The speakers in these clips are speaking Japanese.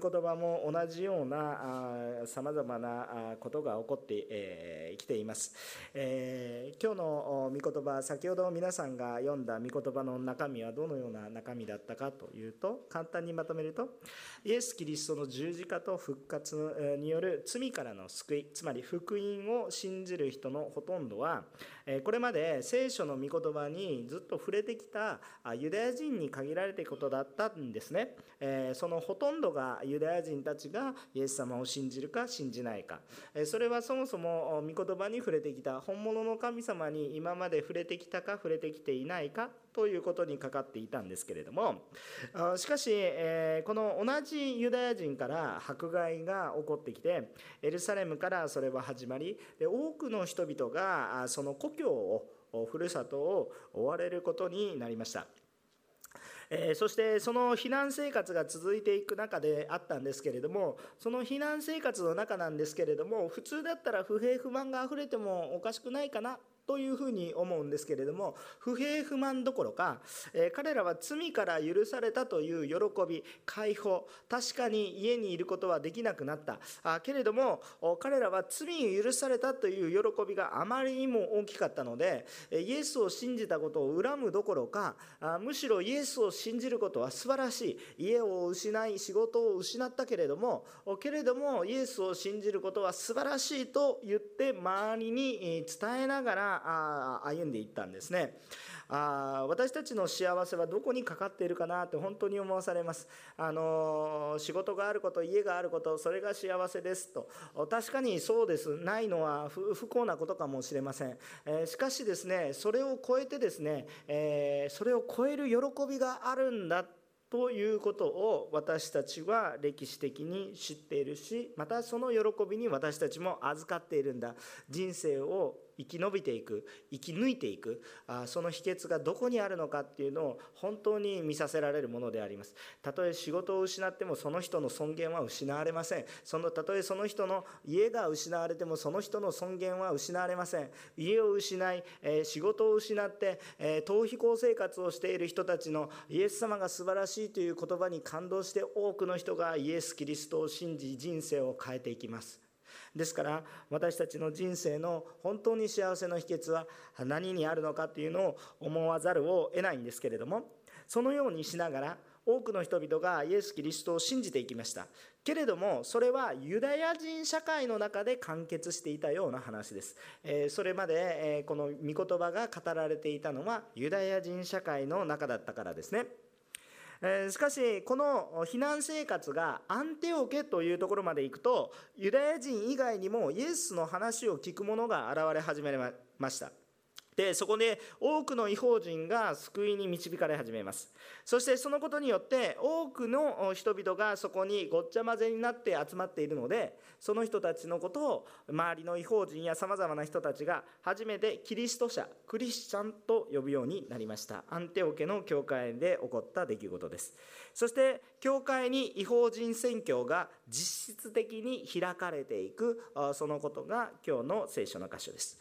御言葉も同じようなさまざまなことが起こってき、えー、ています、えー、今日の御言葉先ほど皆さんが読んだ御言葉の中身はどのような中身だったかというと簡単にまとめるとイエス・キリストの十字架と復活による罪からの救いつまり福音を信じる人のほとんどはこれまで聖書の御言葉にずっと触れてきたユダヤ人に限られていることだったんですね。そのほとんどがユダヤ人たちがイエス様を信じるか信じないか。それはそもそも御言葉に触れてきた。本物の神様に今まで触れてきたか触れてきていないかということにかかっていたんですけれどもしかしこの同じユダヤ人から迫害が起こってきてエルサレムからそれは始まり多くの人々がその故郷をふるさとを追われることになりました。えー、そしてその避難生活が続いていく中であったんですけれどもその避難生活の中なんですけれども普通だったら不平不満があふれてもおかしくないかなというふうに思うんですけれども不平不満どころか、え、彼らは罪から許されたという喜び解放確かに家にいることはできなくなった。あけれども彼らは罪を許されたという喜びがあまりにも大きかったのでイエスを信じたことを恨むどころかあむしろイエスを信じることは素晴らしい。家を失い仕事を失ったけれどもけれどもイエスを信じることは素晴らしいと言って周りに伝えながら歩んでいったんですね。あ私たちの幸せはどこにかかっているかなって本当に思わされます。あの仕事があること家があることそれが幸せですと。確かにそうです。ないのは不幸なことかもしれません、えー、しかしですねそれを超えてですね、えー、それを超える喜びがあるんだということを私たちは歴史的に知っているしまたその喜びに私たちも預かっているんだ。人生を生き延びていく生き抜いていくあその秘訣がどこにあるのかっていうのを本当に見させられるものであります。たとえ仕事を失ってもその人の尊厳は失われません。そのたとえその人の家が失われてもその人の尊厳は失われません。家を失い、え、仕事を失って、え、逃避行生活をしている人たちのイエス様が素晴らしいという言葉に感動して多くの人がイエス・キリストを信じ人生を変えていきます。ですから私たちの人生の本当に幸せの秘訣は何にあるのかというのを思わざるを得ないんですけれどもそのようにしながら多くの人々がイエス・キリストを信じていきました。けれどもそれはユダヤ人社会の中で完結していたような話です、えそれまで、えこの御言葉が語られていたのはユダヤ人社会の中だったからですね。えしかしこの避難生活がアンテオケというところまで行くとユダヤ人以外にもイエスの話を聞く者が現れ始めました。でそこで多くの違法人が救いに導かれ始めます。そしてそのことによって多くの人々がそこにごっちゃ混ぜになって集まっているのでその人たちのことを周りの違法人やさまざまな人たちが初めてキリスト者クリスチャンと呼ぶようになりました。アンテオ家の教会で起こった出来事です。そして教会に違法人宣教が実質的に開かれていくそのことが今日の聖書の箇所です。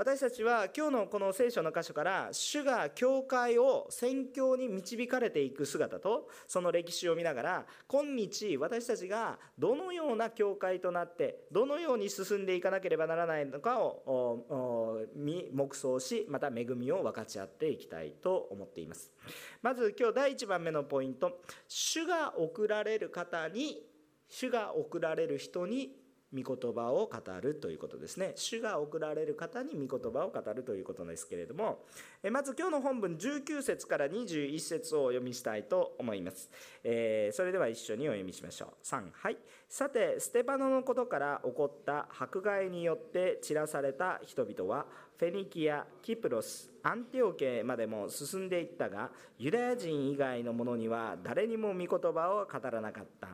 私たちは今日のこの聖書の箇所から主が教会を宣教に導かれていく姿とその歴史を見ながら今日私たちがどのような教会となってどのように進んでいかなければならないのかを黙想しまた恵みを分かち合っていきたいと思っています。まず今日第1番目のポイント。主が送られる方に主が送られる人に御言葉を語るということですね。主が送られる方に御言葉を語るということですけれどもまず今日の本文19節から21節をお読みしたいと思います、えー、それでは一緒にお読みしましょう。3はい。さてステパノのことから起こった迫害によって散らされた人々はフェニキア、キプロス、アンティオケまでも進んでいったがユダヤ人以外の者には誰にも御言葉を語らなかった。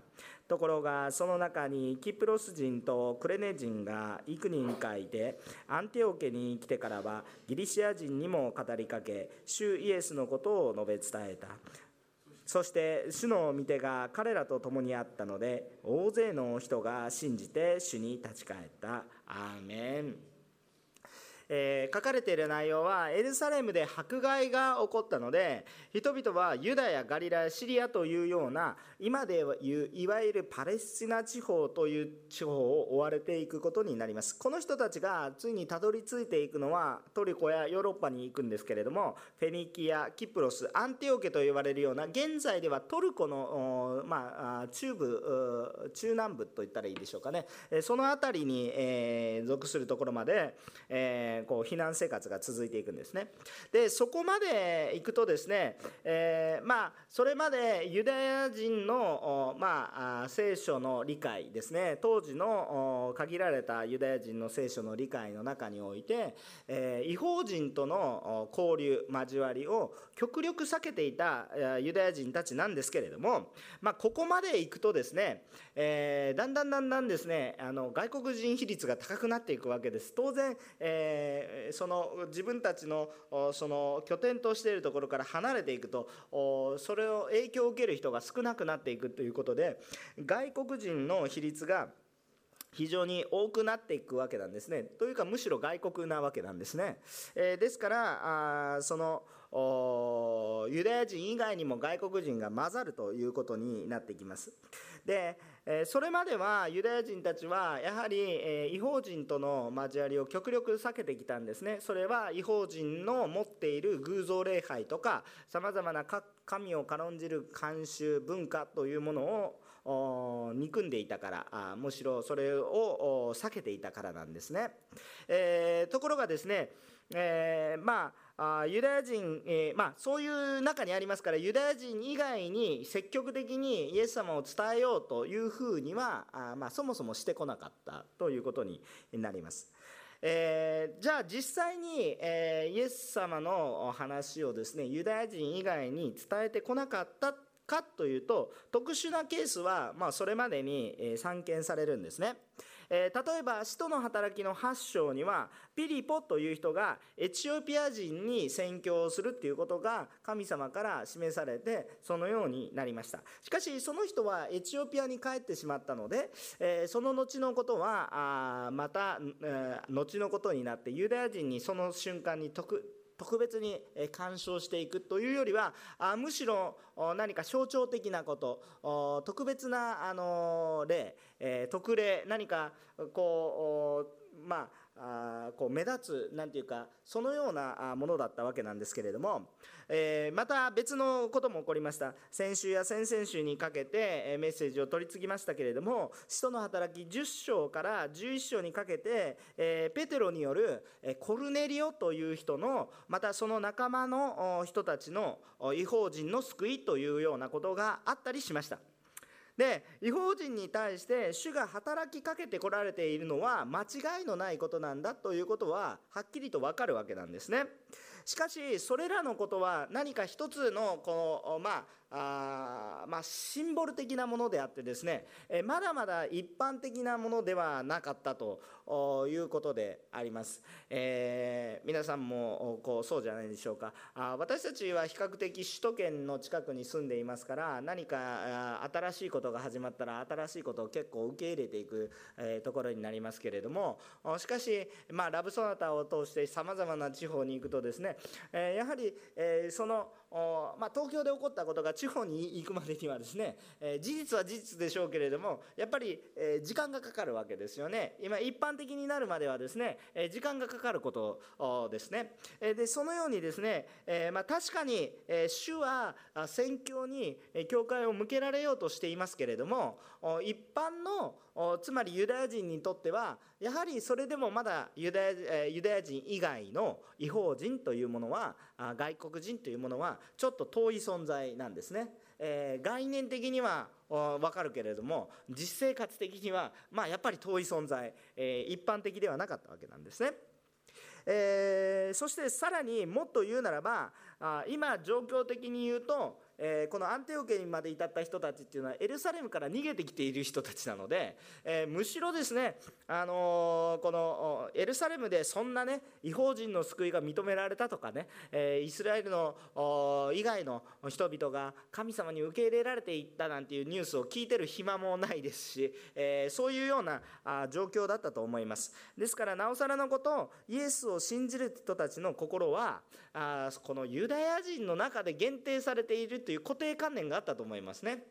ところがその中にキプロス人とクレネ人が幾人かいてアンティオケに来てからはギリシア人にも語りかけ主イエスのことを述べ伝えた。そして主の御手が彼らと共にあったので大勢の人が信じて主に立ち返った。アーメン。えー、書かれている内容はエルサレムで迫害が起こったので人々はユダヤガリラヤシリアというような今でいういわゆるパレスチナ地方という地方を追われていくことになります。この人たちがついにたどり着いていくのはトルコやヨーロッパに行くんですけれどもフェニキアキプロスアンティオケと呼ばれるような現在ではトルコの、まあ、中部中南部といったらいいでしょうかね。その辺りに、えー、属するところまで、えー、こう避難生活が続いていくんですね。でそこまで行くとですね、えー、まあそれまでユダヤ人の、まあ、聖書の理解ですね。当時の限られたユダヤ人の聖書の理解の中において、えー、違法人との交流交わりを極力避けていたユダヤ人たちなんですけれども、まあ、ここまで行くとですね、えー、だんだんだんだんですねあの外国人比率が高くなっていくわけです当然、えー、その自分たちのその拠点としているところから離れていくとそれを影響を受ける人が少なくなっていくということで外国人の比率が非常に多くなっていくわけなんですね。というかむしろ外国なわけなんですね。えー、ですからあそのユダヤ人以外にも外国人が混ざるということになってきます。でそれまではユダヤ人たちはやはり違法人との交わりを極力避けてきたんですね。それは違法人の持っている偶像礼拝とかさまざまな神を軽んじる慣習文化というものを憎んでいたからむしろそれを避けていたからなんですね。えー、ところがですね、えー、まあユダヤ人、えー、まあ、そういう中にありますからユダヤ人以外に積極的にイエス様を伝えようというふうにはあ、まあ、そもそもしてこなかったということになります。えー、じゃあ実際に、え、イエス様の話をですねユダヤ人以外に伝えてこなかったかというと特殊なケースは、まあ、それまでに散見されるんですね。え、例えば使徒の働きの8章にはピリポという人がエチオピア人に宣教をするっていうことが神様から示されてそのようになりました。しかしその人はエチオピアに帰ってしまったので、え、その後のことはあまた、後のことになってユダヤ人にその瞬間に特別に干渉していくというよりはむしろ何か象徴的なこと特別なあの例特例何かこうまああこう目立つなんていうかそのようなものだったわけなんですけれども、え、また別のことも起こりました先週や先々週にかけてメッセージを取り次ぎましたけれども使徒の働き10章から11章にかけて、え、ペテロによるコルネリオという人のまたその仲間の人たちの違法人の救いというようなことがあったりしました。で違法人に対して主が働きかけてこられているのは間違いのないことなんだということははっきりと分かるわけなんですね。しかしそれらのことは何か一つのこのまああまあ、シンボル的なものであってですね、えまだまだ一般的なものではなかったということであります、えー、皆さんもこうそうじゃないでしょうか。あ私たちは比較的首都圏の近くに住んでいますから何か新しいことが始まったら新しいことを結構受け入れていく、えー、ところになりますけれどもしかし、まあ、ラブソナタを通してさまざまな地方に行くとですね、えー、やはり、えそのまあ、東京で起こったことが地方に行くまでにはですね、え事実は事実でしょうけれどもやっぱり、え時間がかかるわけですよね。今一般的になるまではですね、え時間がかかることですね、えでそのようにですね、えまあ、確かに、え主は宣教に教会を向けられようとしていますけれども一般のつまりユダヤ人にとってはやはりそれでもまだユダヤユダヤ人以外の違法人というものは外国人というものはちょっと遠い存在なんですね。え、概念的には分かるけれども実生活的にはまあやっぱり遠い存在、えー、一般的ではなかったわけなんですね。えー、そしてさらにもっと言うならばあ今状況的に言うとえー、このアンテオケにまで至った人たちっていうのはエルサレムから逃げてきている人たちなので、えー、むしろですね、あのー、このエルサレムでそんなね違法人の救いが認められたとかね、えイスラエルの以外の人々が神様に受け入れられていったなんていうニュースを聞いてる暇もないですし、えそういうような状況だったと思います。ですからなおさらのことイエスを信じる人たちの心はあこのユダヤ人の中で限定されているという固定観念があったと思いますね。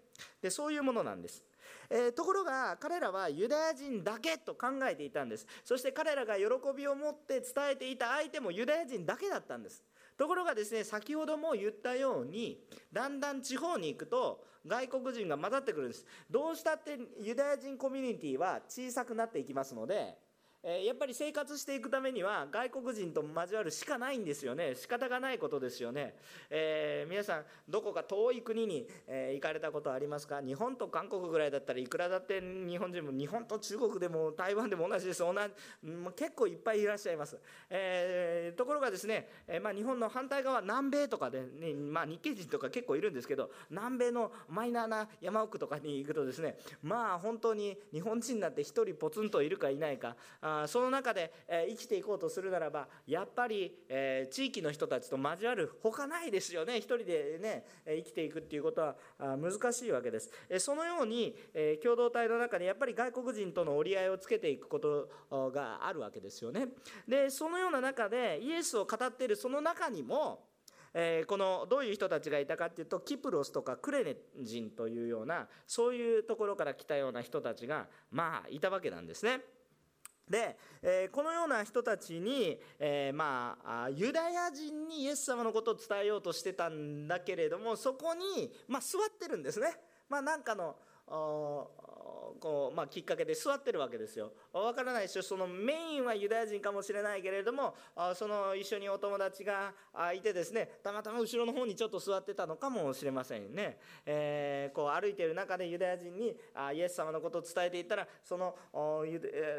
でそういうものなんです。えー、ところが彼らはユダヤ人だけと考えていたんです。そして彼らが喜びを持って伝えていた相手もユダヤ人だけだったんです。ところがですね先ほども言ったようにだんだん地方に行くと外国人が混ざってくるんです。どうしたってユダヤ人コミュニティは小さくなっていきますのでえやっぱり生活していくためには外国人と交わるしかないんですよね。仕方がないことですよね、えー、皆さんどこか遠い国に、えー行かれたことありますか？日本と韓国ぐらいだったらいくらだって日本人も日本と中国でも台湾でも同じです。同じ結構いっぱいいらっしゃいます、え、ところがですね、えまあ、日本の反対側南米とかで、ね、まあ、日系人とか結構いるんですけど南米のマイナーな山奥とかに行くとですねまあ本当に日本人になって1人ポツンといるかいないかあその中で、え生きていこうとするならばやっぱり、え地域の人たちと交わるほかないですよね。一人でね生きていくっていうことは難しいわけです、えそのように、え共同体の中でやっぱり外国人との折り合いをつけていくことがあるわけですよね。でそのような中でイエスを語っているその中にもえー、このどういう人たちがいたかっていうとキプロスとかクレネ人というようなそういうところから来たような人たちがまあいたわけなんですね。で、えー、このような人たちに、えー、まあユダヤ人にイエス様のことを伝えようとしてたんだけれどもそこに、まあ、座ってるんですね。まあ、なんかのこう、まあ、きっかけで座ってるわけですよ。わからないですよそのメインはユダヤ人かもしれないけれどもその一緒にお友達がいてですねたまたま後ろの方にちょっと座ってたのかもしれませんね。えー、こう歩いてる中でユダヤ人にイエス様のことを伝えていったらその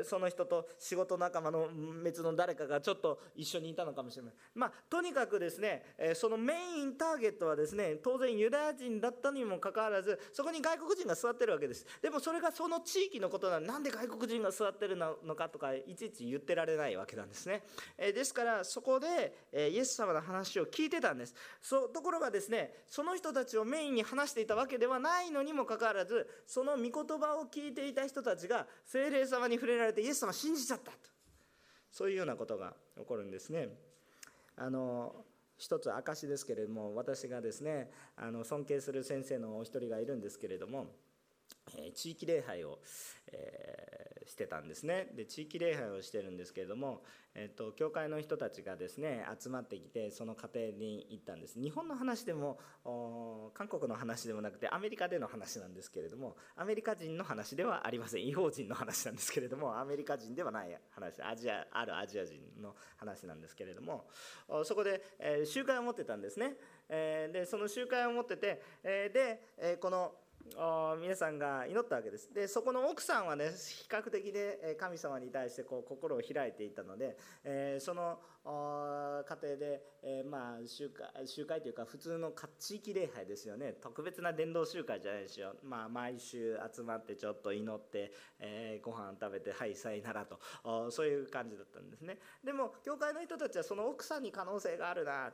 その人と仕事仲間の別の誰かがちょっと一緒にいたのかもしれない。まあ、とにかくですねそのメインターゲットはですね当然ユダヤ人だったにもかかわらずそこに外国人が座っててるわけです。でもそれがその地域のことなの。なんで外国人が座ってるのかとかいちいち言ってられないわけなんですね、えですからそこで、えイエス様の話を聞いてたんです。そところがですねその人たちをメインに話していたわけではないのにもかかわらずその御言葉を聞いていた人たちが精霊様に触れられてイエス様信じちゃったと。そういうようなことが起こるんですね。あの一つ証ですけれども私がですねあの尊敬する先生のお一人がいるんですけれどもえ地域礼拝を、えー、してたんですね。で地域礼拝をしてるんですけれども、えーと、教会の人たちがですね集まってきてその家庭に行ったんです。日本の話でも韓国の話でもなくてアメリカでの話なんですけれどもアメリカ人の話ではありません。違法人の話なんですけれどもアメリカ人ではない話アジアあるアジア人の話なんですけれどもそこで、えー、集会を持ってたんですね、えー、でその集会を持ってて、えー、で、えこの皆さんが祈ったわけです。でそこの奥さんはね比較的で神様に対してこう心を開いていたので、えー、その家庭で、えー、まあ集会集会というか普通の地域礼拝ですよね。特別な伝道集会じゃないですよ、まあ、毎週集まってちょっと祈って、えー、ご飯食べてはいさいならと。そういう感じだったんですね。でも教会の人たちはその奥さんに可能性があるな。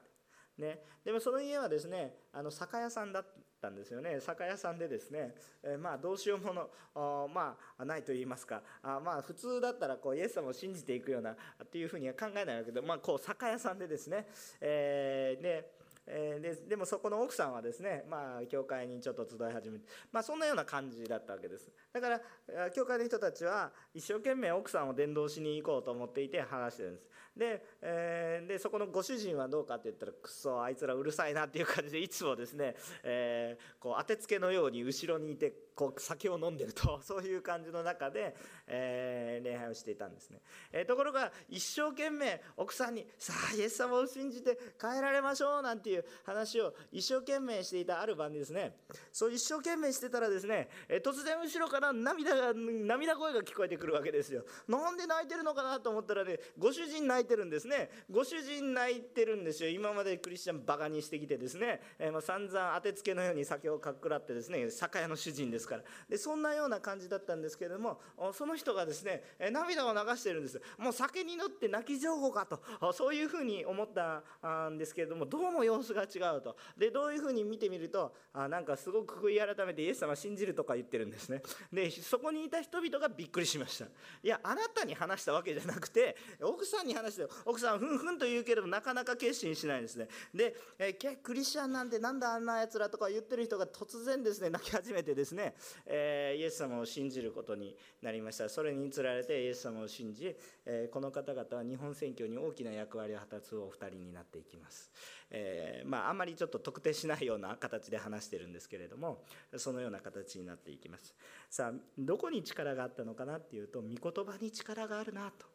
ね、でもその家はですねあの酒屋さんだったんですよね。酒屋さんでですね、えー、まあどうしようものまあないと言いますか。あまあ普通だったらこうイエス様を信じていくようなっていうふうには考えないわけで、まあ、こう酒屋さんでですね、えー、でえー、ででもそこの奥さんはですね、まあ、教会にちょっと集い始めて、まあ、そんなような感じだったわけです。だから教会の人たちは一生懸命奥さんを伝道しに行こうと思っていて話してるんです。で,、えー、でそこのご主人はどうかって言ったらくそあいつらうるさいなっていう感じでいつもですね、えー、こう当てつけのように後ろにいてこう酒を飲んでると そういう感じの中で、えー、礼拝をしていたんですね、えー、ところが一生懸命奥さんに「さあイエス様を信じて帰られましょう」なんていう話を一生懸命していたある晩にですねそう一生懸命してたらですね、え突然後ろから涙が涙声が聞こえてくるわけですよ。なんで泣いてるのかなと思ったらねご主人泣いてるんですね。ご主人泣いてるんですよ。今までクリスチャンバカにしてきてですね、えー、まあ散々当てつけのように酒をかっくらってですね酒屋の主人ですから。でそんなような感じだったんですけれどもその人がですね涙を流してるんです。もう酒に乗って泣き情報かと。そういうふうに思ったんですけれどもどうも様子が違うと。でどういうふうに見てみるとあなんかすごく悔い改めてイエス様信じるとか言ってるんですね。でそこにいた人々がびっくりしました。いやあなたに話したわけじゃなくて奥さんに話して奥さんふんふんと言うけれどもなかなか決心しないですね。で、えクリスチャンなんてなんだあんなやつらとか言ってる人が突然ですね泣き始めてですね、えー、イエス様を信じることになりました。それにつられてイエス様を信じ、えー、この方々は日本選挙に大きな役割を果たつお二人になっていきます、えー、まあ、あんまりちょっと特定しないような形で話してるんですけれどもそのような形になっていきます。さあどこに力があったのかなっていうと御言葉に力があるなと。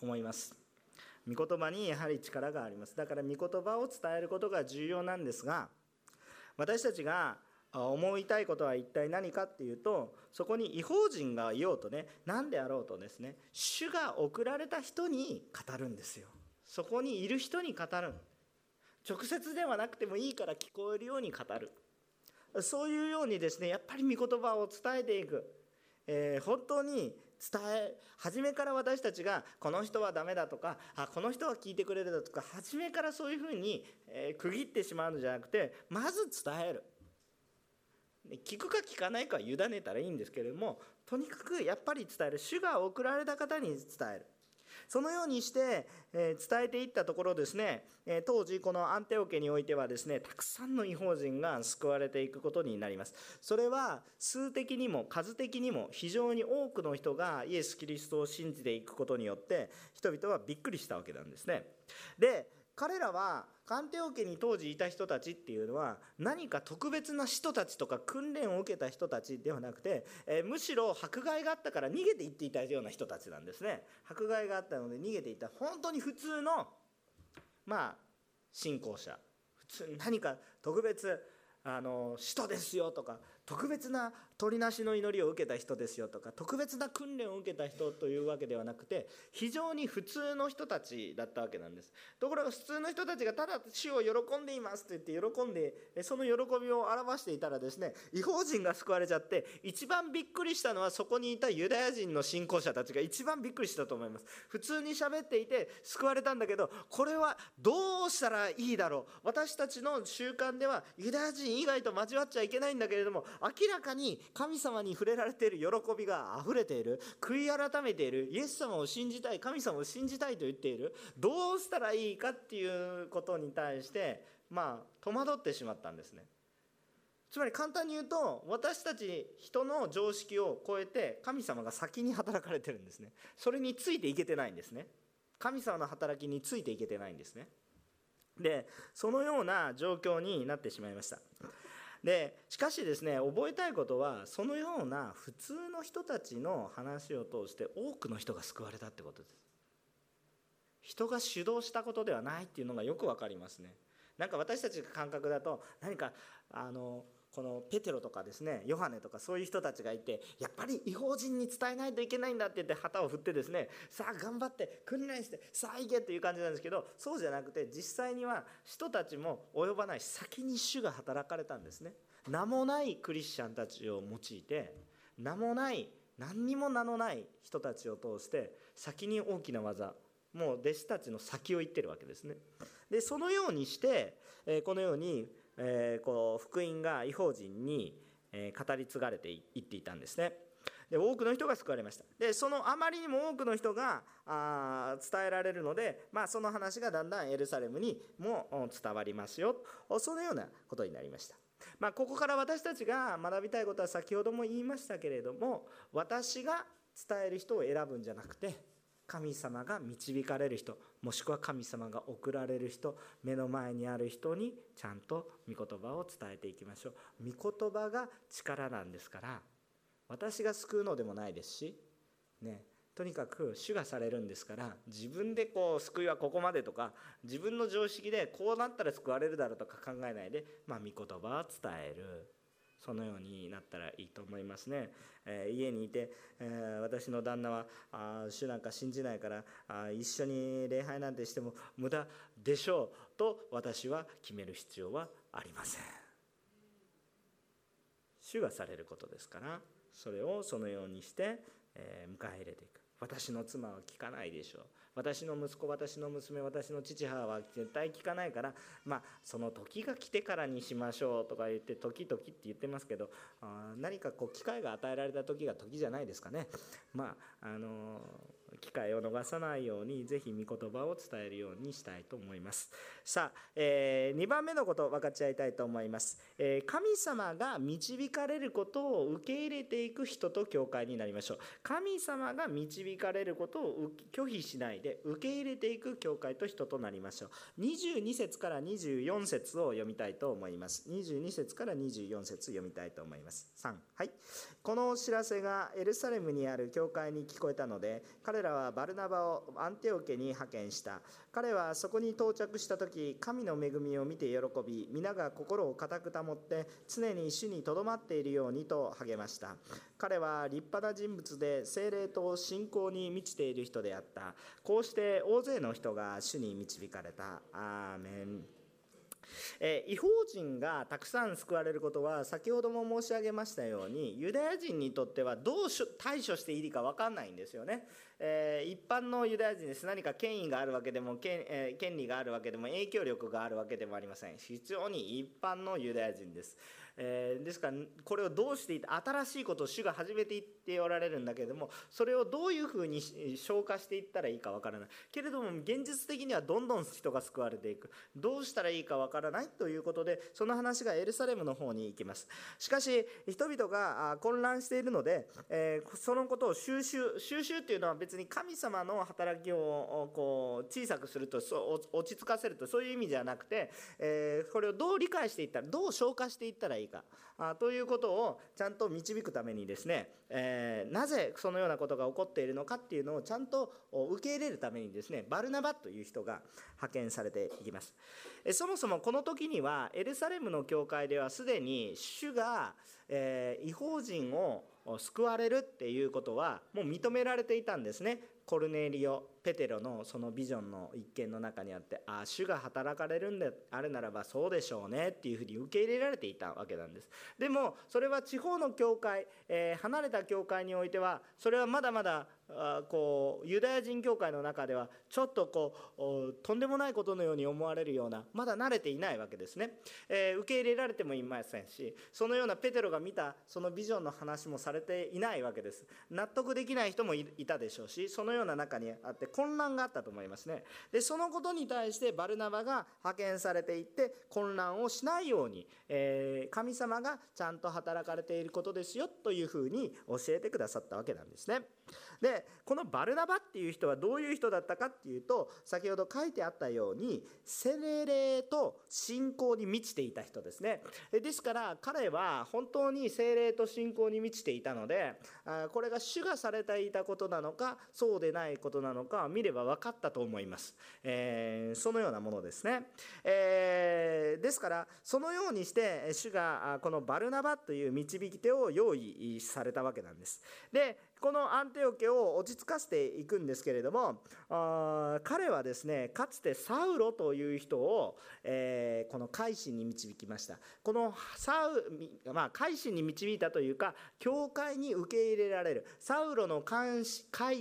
思います。御言葉にやはり力があります。だから御言葉を伝えることが重要なんですが私たちが思いたいことは一体何かっていうとそこに違法人がいようとね何であろうとですね主が送られた人に語るんですよ。そこにいる人に語る。直接ではなくてもいいから聞こえるように語る。そういうようにですねやっぱり御言葉を伝えていく、えー、本当に伝え初めから私たちがこの人はダメだとかあこの人は聞いてくれるだとか初めからそういうふうに、え、区切ってしまうのじゃなくてまず伝える。聞くか聞かないかは委ねたらいいんですけれどもとにかくやっぱり伝える。主が送られた方に伝える。そのようにして、え伝えていったところですね、え当時このアンテオ家においてはですねたくさんの違法人が救われていくことになります。それは数的にも数的にも非常に多くの人がイエス・キリストを信じていくことによって人々はびっくりしたわけなんですね。で彼らは鑑定王家に当時いた人たちっていうのは何か特別な人たちとか訓練を受けた人たちではなくて、えー、むしろ迫害があったから逃げていっていたような人たちなんですね。迫害があったので逃げていった本当に普通のまあ信仰者。普通に何か特別あの使徒ですよとか特別な鳥なしの祈りを受けた人ですよとか特別な訓練を受けた人というわけではなくて非常に普通の人たちだったわけなんです。ところが普通の人たちがただ主を喜んでいますと言って喜んでその喜びを表していたらですね違法人が救われちゃって一番びっくりしたのはそこにいたユダヤ人の信仰者たちが一番びっくりしたと思います。普通に喋っていて救われたんだけどこれはどうしたらいいだろう。私たちの習慣ではユダヤ人以外と交わっちゃいけないんだけれども明らかに神様に触れられている喜びが溢れている。悔い改めている。イエス様を信じたい。神様を信じたいと言っている。どうしたらいいかっていうことに対してまあ戸惑ってしまったんですね。つまり簡単に言うと私たち人の常識を超えて神様が先に働かれてるんですね。それについていけてないんですね。神様の働きについていけてないんですね。でそのような状況になってしまいました。でしかしですね覚えたいことはそのような普通の人たちの話を通して多くの人が救われたってことです。人が主導したことではないっていうのがよく分かりますね。なんか私たちが感覚だと何かあのこのペテロとかですねヨハネとかそういう人たちがいてやっぱり違法人に伝えないといけないんだって言って旗を振ってですねさあ頑張って訓練してさあ行けっていう感じなんですけどそうじゃなくて実際には人たちも及ばない先に主が働かれたんですね。名もないクリスチャンたちを用いて名もない何にも名のない人たちを通して先に大きな技もう弟子たちの先を行ってるわけですね。でそのようにして、えこのようにえー、こう福音が違法人に、え語り継がれていっていたんですね。で多くの人が救われました。でそのあまりにも多くの人があ伝えられるので、まあ、その話がだんだんエルサレムにも伝わりますよ。そのようなことになりました、まあ、ここから私たちが学びたいことは先ほども言いましたけれども私が伝える人を選ぶんじゃなくて神様が導かれる人もしくは神様が送られる人目の前にある人にちゃんと御言葉を伝えていきましょう。御言葉が力なんですから私が救うのでもないですし、ね、とにかく主がされるんですから自分でこう救いはここまでとか自分の常識でこうなったら救われるだろうとか考えないで、まあ、御言葉を伝える。そのようになったらいいと思いますね、えー、家にいて、えー、私の旦那はあ主なんか信じないからあ一緒に礼拝なんてしても無駄でしょうと私は決める必要はありません。主がされることですからそれをそのようにして、えー、迎え入れていく。私の妻は聞かないでしょう。私の息子私の娘私の父母は絶対聞かないからまあその時が来てからにしましょうとか言って時々って言ってますけどあ何かこう機会が与えられた時が時じゃないですかね。まああのー機会を逃さないようにぜひ御言葉を伝えるようにしたいと思います。さあ、えー、2番目のことを分かち合いたいと思います、えー、神様が導かれることを受け入れていく人と教会になりましょう。神様が導かれることを拒否しないで受け入れていく教会と人となりましょう。22節から24節を読みたいと思います。22節から24節読みたいと思います。3はい。このお知らせがエルサレムにある教会に聞こえたので彼彼らはバルナバをアンテオ家に派遣した。彼はそこに到着した時神の恵みを見て喜び皆が心を固く保って常に主にとどまっているようにと励ました。彼は立派な人物で精霊と信仰に満ちている人であった。こうして大勢の人が主に導かれた。アーメン。えー、違法人がたくさん救われることは先ほども申し上げましたようにユダヤ人にとってはどう対処していいか分かんないんですよね、えー、一般のユダヤ人です。何か権威があるわけでも権,、えー、権利があるわけでも影響力があるわけでもありません。非常に一般のユダヤ人です。えー、ですからこれをどうしていって新しいことを主が始めていっておられるんだけれどもそれをどういうふうに消化していったらいいかわからない。けれども現実的にはどんどん人が救われていく。どうしたらいいかわからないということでその話がエルサレムの方に行きます。しかし人々が混乱しているので、えー、そのことを収集収集っていうのは別に神様の働きをこう小さくすると落ち着かせるとそういう意味じゃなくて、えー、これをどう理解していったらどう消化していったらいいか。あということをちゃんと導くためにですね、えー、なぜそのようなことが起こっているのかっていうのをちゃんと受け入れるためにですねバルナバという人が派遣されていきます。そもそもこの時にはエルサレムの教会ではすでに主が、えー、違法人を救われるっていうことはもう認められていたんですね。コルネリオ・ペテロのそのビジョンの一件の中にあってああ主が働かれるんであるならばそうでしょうねっていうふうに受け入れられていたわけなんです。でもそれは地方の教会、えー、離れた教会においてはそれはまだまだあこうユダヤ人教会の中ではちょっとこうとんでもないことのように思われるようなまだ慣れていないわけですね、えー、受け入れられてもいませんしそのようなペテロが見たそのビジョンの話もされていないわけです。納得できない人もいたでしょうしそのような中にあって混乱があったと思いますねでそのことに対してバルナバが派遣されていって混乱をしないように、えー、神様がちゃんと働かれていることですよというふうに教えてくださったわけなんですね。でこのバルナバっていう人はどういう人だったかっていうと先ほど書いてあったようにセレレと信仰に満ちていた人ですねですから彼は本当に精霊と信仰に満ちていたのでこれが主がされていたことなのかそうでないことなのか見れば分かったと思います、えー、そのようなものですね、えー、ですからそのようにして主がこのバルナバという導き手を用意されたわけなんです。でこのアンテオ家を落ち着かせていくんですけれども彼はですねかつてサウロという人を、えー、この改心に導きました。このサウ、まあ、改心に導いたというか教会に受け入れられる。サウロの改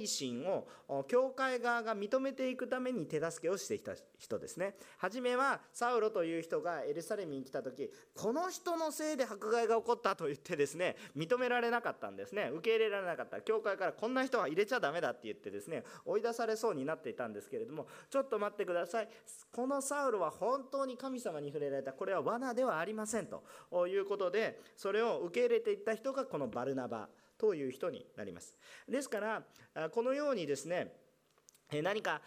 心を教会側が認めていくために手助けをしてきた人ですね。初めはサウロという人がエルサレムに来た時この人のせいで迫害が起こったと言ってですね認められなかったんですね。受け入れられなかった。教会からこんな人は入れちゃだめだって言ってですね追い出されそうになっていたんですけれどもちょっと待ってください。このサウルは本当に神様に触れられた。これは罠ではありませんと。いうことでそれを受け入れていった人がこのバルナバという人になります。ですからこのようにですね何か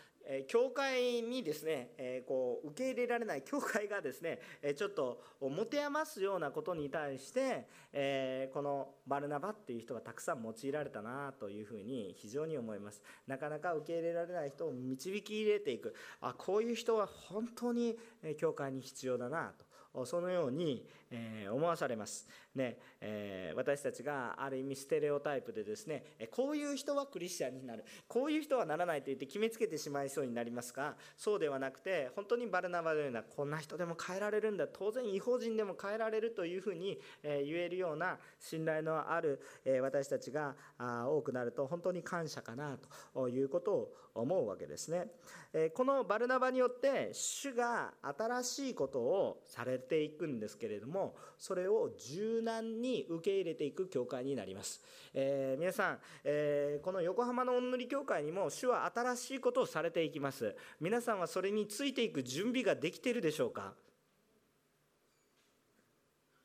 教会にですね、えこう受け入れられない教会がですね、えちょっと持て余すようなことに対して、えこのバルナバっていう人がたくさん用いられたなというふうに非常に思います。なかなか受け入れられない人を導き入れていく。あこういう人は本当に教会に必要だなと。そのようにえ思わされます。ねえー、私たちがある意味ステレオタイプでですねこういう人はクリスチャンになる。こういう人はならないと言って決めつけてしまいそうになりますがそうではなくて本当にバルナバのようなこんな人でも変えられるんだ。当然違法人でも変えられるというふうに言えるような信頼のあるえ私たちが多くなると本当に感謝かなということを思うわけですね。えこのバルナバによって主が新しいことをされていくんですけれどもそれを柔軟に受け入れていく教会になります、えー、皆さん、えー、この横浜のおんぬり教会にも主は新しいことをされていきます。皆さんはそれについていく準備ができているでしょうか？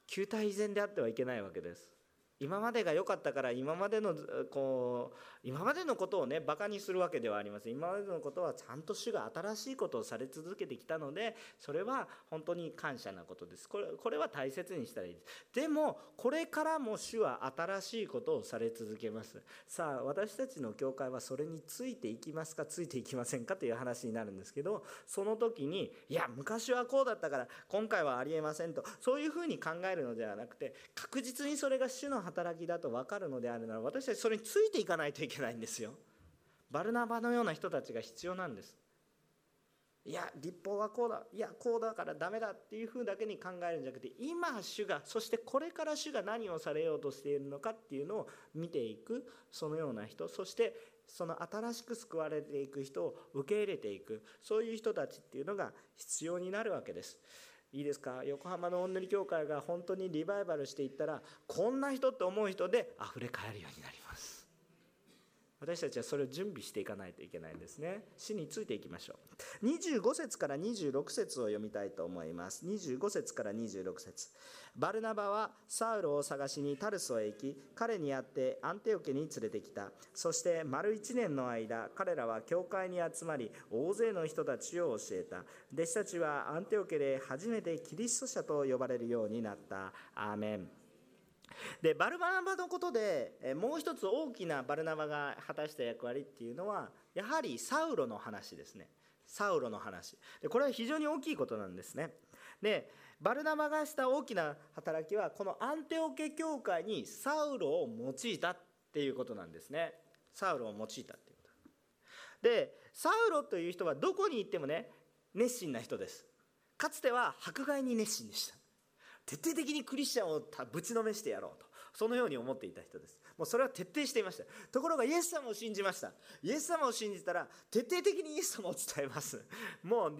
旧体依然であってはいけないわけです。今までが良かったから今までのこう今までのことをねバカにするわけではありません。今までのことはちゃんと主が新しいことをされ続けてきたのでそれは本当に感謝なことです。これこれは大切にしたらいいです。でもこれからも主は新しいことをされ続けます。さあ私たちの教会はそれについていきますかついていきませんかという話になるんですけどその時にいや昔はこうだったから今回はありえませんとそういうふうに考えるのではなくて確実にそれが主の働きだと分かるのであるなら私たちそれについていかないといけないんですよ。バルナバのような人たちが必要なんです。いや立法はこうだ。いやこうだからダメだっていうふうだけに考えるんじゃなくて今主がそしてこれから主が何をされようとしているのかっていうのを見ていくそのような人そしてその新しく救われていく人を受け入れていくそういう人たちっていうのが必要になるわけです。いいですか？横浜のおんぬり協会が本当にリバイバルしていったらこんな人って思う人であふれ返るようになります。私たちはそれを準備していかないといけないんですね。死についていきましょう。25節から26節を読みたいと思います。25節から26節。バルナバはサウルを探しにタルソへ行き彼に会ってアンテオケに連れてきた。そして丸1年の間彼らは教会に集まり大勢の人たちを教えた。弟子たちはアンテオケで初めてキリスト者と呼ばれるようになった。アーメン。でバルナバのことでもう一つ大きなバルナバが果たした役割っていうのはやはりサウロの話ですね。サウロの話。でこれは非常に大きいことなんですね。でバルナバがした大きな働きはこのアンテオケ教会にサウロを用いたっていうことなんですね。サウロを用いたっていうこと。でサウロという人はどこに行ってもね熱心な人です。かつては迫害に熱心でした。徹底的にクリスチャンをぶちのめしてやろうと。そのように思っていた人です。もうそれは徹底していました。ところがイエス様を信じました。イエス様を信じたら徹底的にイエス様を伝えます。もう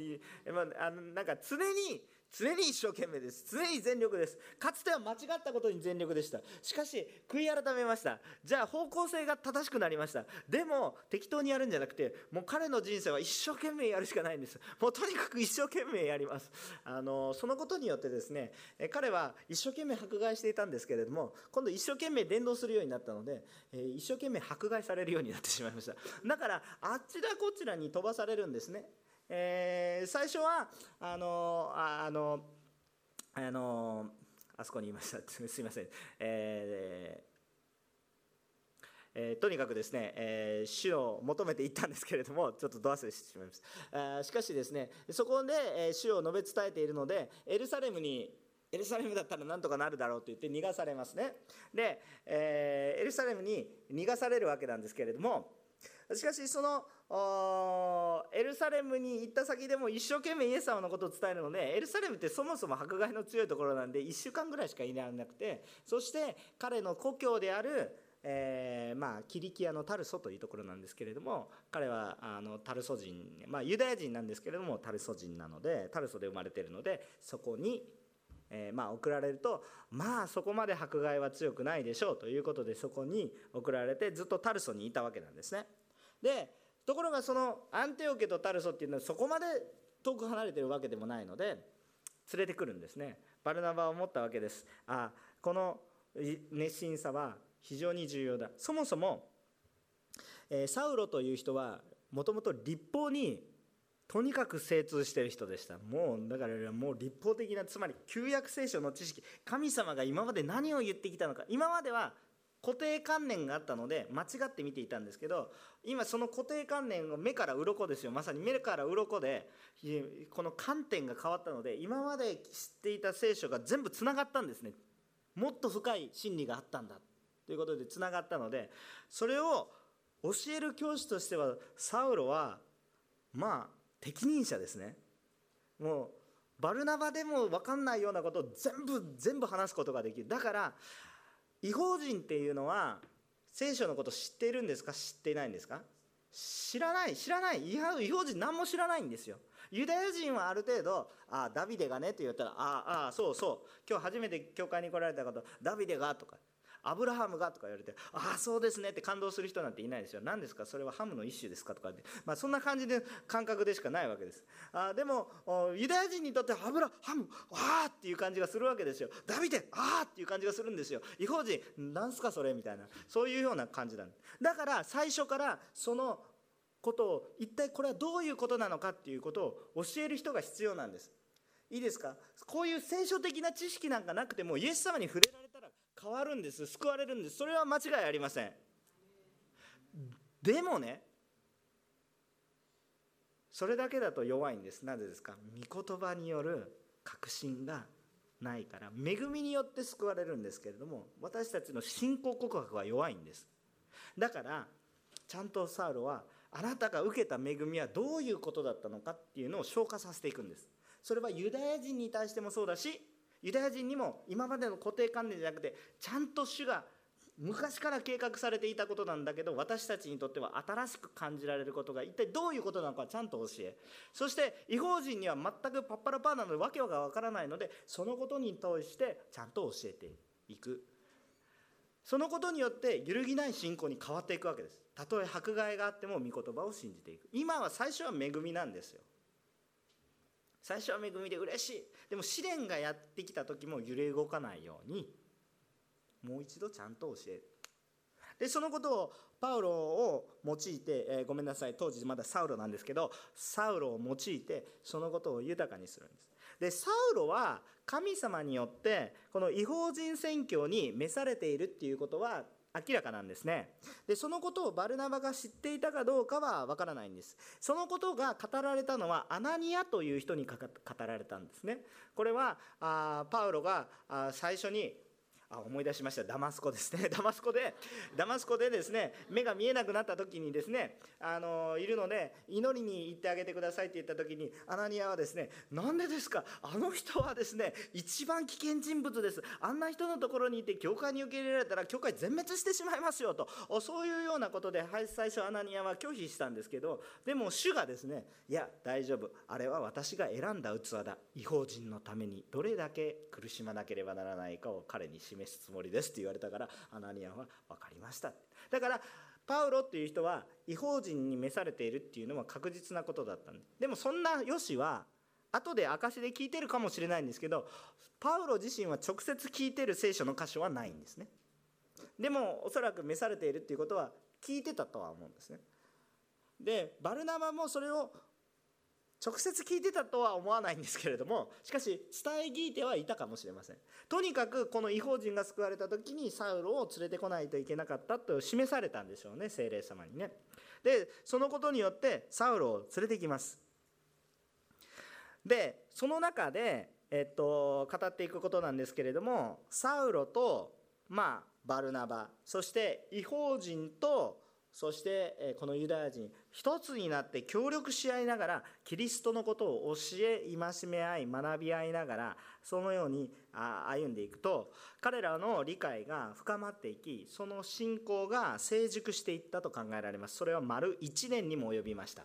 あのなんか常に常に一生懸命です。常に全力です。かつては間違ったことに全力でした。しかし、悔い改めました。じゃあ方向性が正しくなりました。でも、適当にやるんじゃなくて、もう彼の人生は一生懸命やるしかないんです。もうとにかく一生懸命やります。あの、そのことによってですね、彼は一生懸命迫害していたんですけれども、今度一生懸命伝道するようになったので、一生懸命迫害されるようになってしまいました。だから、あちらこちらに飛ばされるんですね。えー、最初はあのあのあのあそこにいました。すいません、えーえー、とにかくですね、えー、主を求めていったんですけれどもちょっとど忘れしてしまいました、しかしですねそこで、えー、主を述べ伝えているのでエルサレムにエルサレムだったらなんとかなるだろうと言って逃がされますね。で、えー、エルサレムに逃がされるわけなんですけれどもしかしそのエルサレムに行った先でも一生懸命イエス様のことを伝えるのでエルサレムってそもそも迫害の強いところなんで1週間ぐらいしかいられなくてそして彼の故郷であるえー、まあ、キリキアのタルソというところなんですけれども彼はあのタルソ人、まあ、ユダヤ人なんですけれどもタルソ人なのでタルソで生まれているのでそこに、えー、まあ、送られるとまあそこまで迫害は強くないでしょうということでそこに送られてずっとタルソにいたわけなんですね。でところがそのアンテオケとタルソっていうのはそこまで遠く離れてるわけでもないので連れてくるんですね。バルナバは思ったわけです。あこの熱心さは非常に重要だ。そもそも、えサウロという人はもともと立法にとにかく精通してる人でした。もうだからもう立法的なつまり旧約聖書の知識神様が今まで何を言ってきたのか。今までは固定観念があったので間違って見ていたんですけど今その固定観念を目から鱗ですよ。まさに目から鱗でこの観点が変わったので今まで知っていた聖書が全部つながったんですね。もっと深い真理があったんだ。ということでつながったのでそれを教える教師としてはサウロはまあ適任者ですね。もうバルナバでも分かんないようなことを全部全部話すことができる。だから違法人っていうのは聖書のこと知っているんですか？知っていないんですか？知らない知らない。違法人何も知らないんですよ。ユダヤ人はある程度「ああダビデがね」って言ったら「ああそうそう。今日初めて教会に来られたことダビデが」とか。アブラハムがとか言われて、ああ、そうですねって感動する人なんていないですよ。何ですか？それはハムの一種ですか？とかって、まあ、そんな感じで感覚でしかないわけです。あでも、ユダヤ人にとってアブラハム、ああっていう感じがするわけですよ。ダビデ、ああっていう感じがするんですよ。違法人、なんすかそれみたいな、そういうような感じなんだから最初からそのことを一体これはどういうことなのかっていうことを教える人が必要なんです。いいですか？こういう聖書的な知識なんかなくてもイエス様に触れられ変わるんです救われるんです。それは間違いありません。でもねそれだけだと弱いんです。なぜですか？御言葉による確信がないから。恵みによって救われるんですけれども私たちの信仰告白は弱いんです。だからちゃんとサウロはあなたが受けた恵みはどういうことだったのかっていうのを消化させていくんです。それはユダヤ人に対してもそうだしユダヤ人にも今までの固定観念じゃなくてちゃんと主が昔から計画されていたことなんだけど私たちにとっては新しく感じられることが一体どういうことなのかちゃんと教え。そして違法人には全くパッパラパーなので訳がわからないのでそのことに対してちゃんと教えていく。そのことによって揺るぎない信仰に変わっていくわけです。たとえ迫害があっても御言葉を信じていく。今は最初は恵みなんですよ。最初は恵みで嬉しい。でも試練がやってきた時も揺れ動かないようにもう一度ちゃんと教える。でそのことをパウロを用いて、えー、ごめんなさい。当時まだサウロなんですけどサウロを用いてそのことを豊かにするんです。でサウロは神様によってこの違法人宣教に召されているっていうことは明らかなんですね。でそのことをバルナバが知っていたかどうかはわからないんです。そのことが語られたのはアナニアという人に語られたんですね。これはあパウロがあ最初にあ思い出しました。ダマスコですね。ダマスコでダマスコでですね目が見えなくなった時にですねあのいるので祈りに行ってあげてくださいって言った時にアナニアはですねなんでですか？あの人はですね一番危険人物です。あんな人のところにいて教会に受け入れられたら教会全滅してしまいますよと。そういうようなことで最初アナニアは拒否したんですけどでも主がですねいや大丈夫。あれは私が選んだ器だ。違法人のためにどれだけ苦しまなければならないかを彼に示示すつもりですって言われたからアナニアは分かりましただからパウロっていう人は違法人に召されているっていうのは確実なことだったんで。でもそんなヨシは後で証で聞いてるかもしれないんですけどパウロ自身は直接聞いてる聖書の箇所はないんですね。でもおそらく召されているっていうことは聞いてたとは思うんですね。でバルナバもそれを直接聞いてたとは思わないんですけれどもしかし伝え聞いてはいたかもしれません。とにかくこの違法人が救われた時にサウロを連れてこないといけなかったと示されたんでしょうね精霊様にね。でそのことによってサウロを連れてきます。でその中で、えっと、語っていくことなんですけれどもサウロとまあバルナバそして違法人とそしてこのユダヤ人一つになって協力し合いながらキリストのことを教え戒め合い学び合いながらそのように歩んでいくと彼らの理解が深まっていきその信仰が成熟していったと考えられます。それは丸1年にも及びました。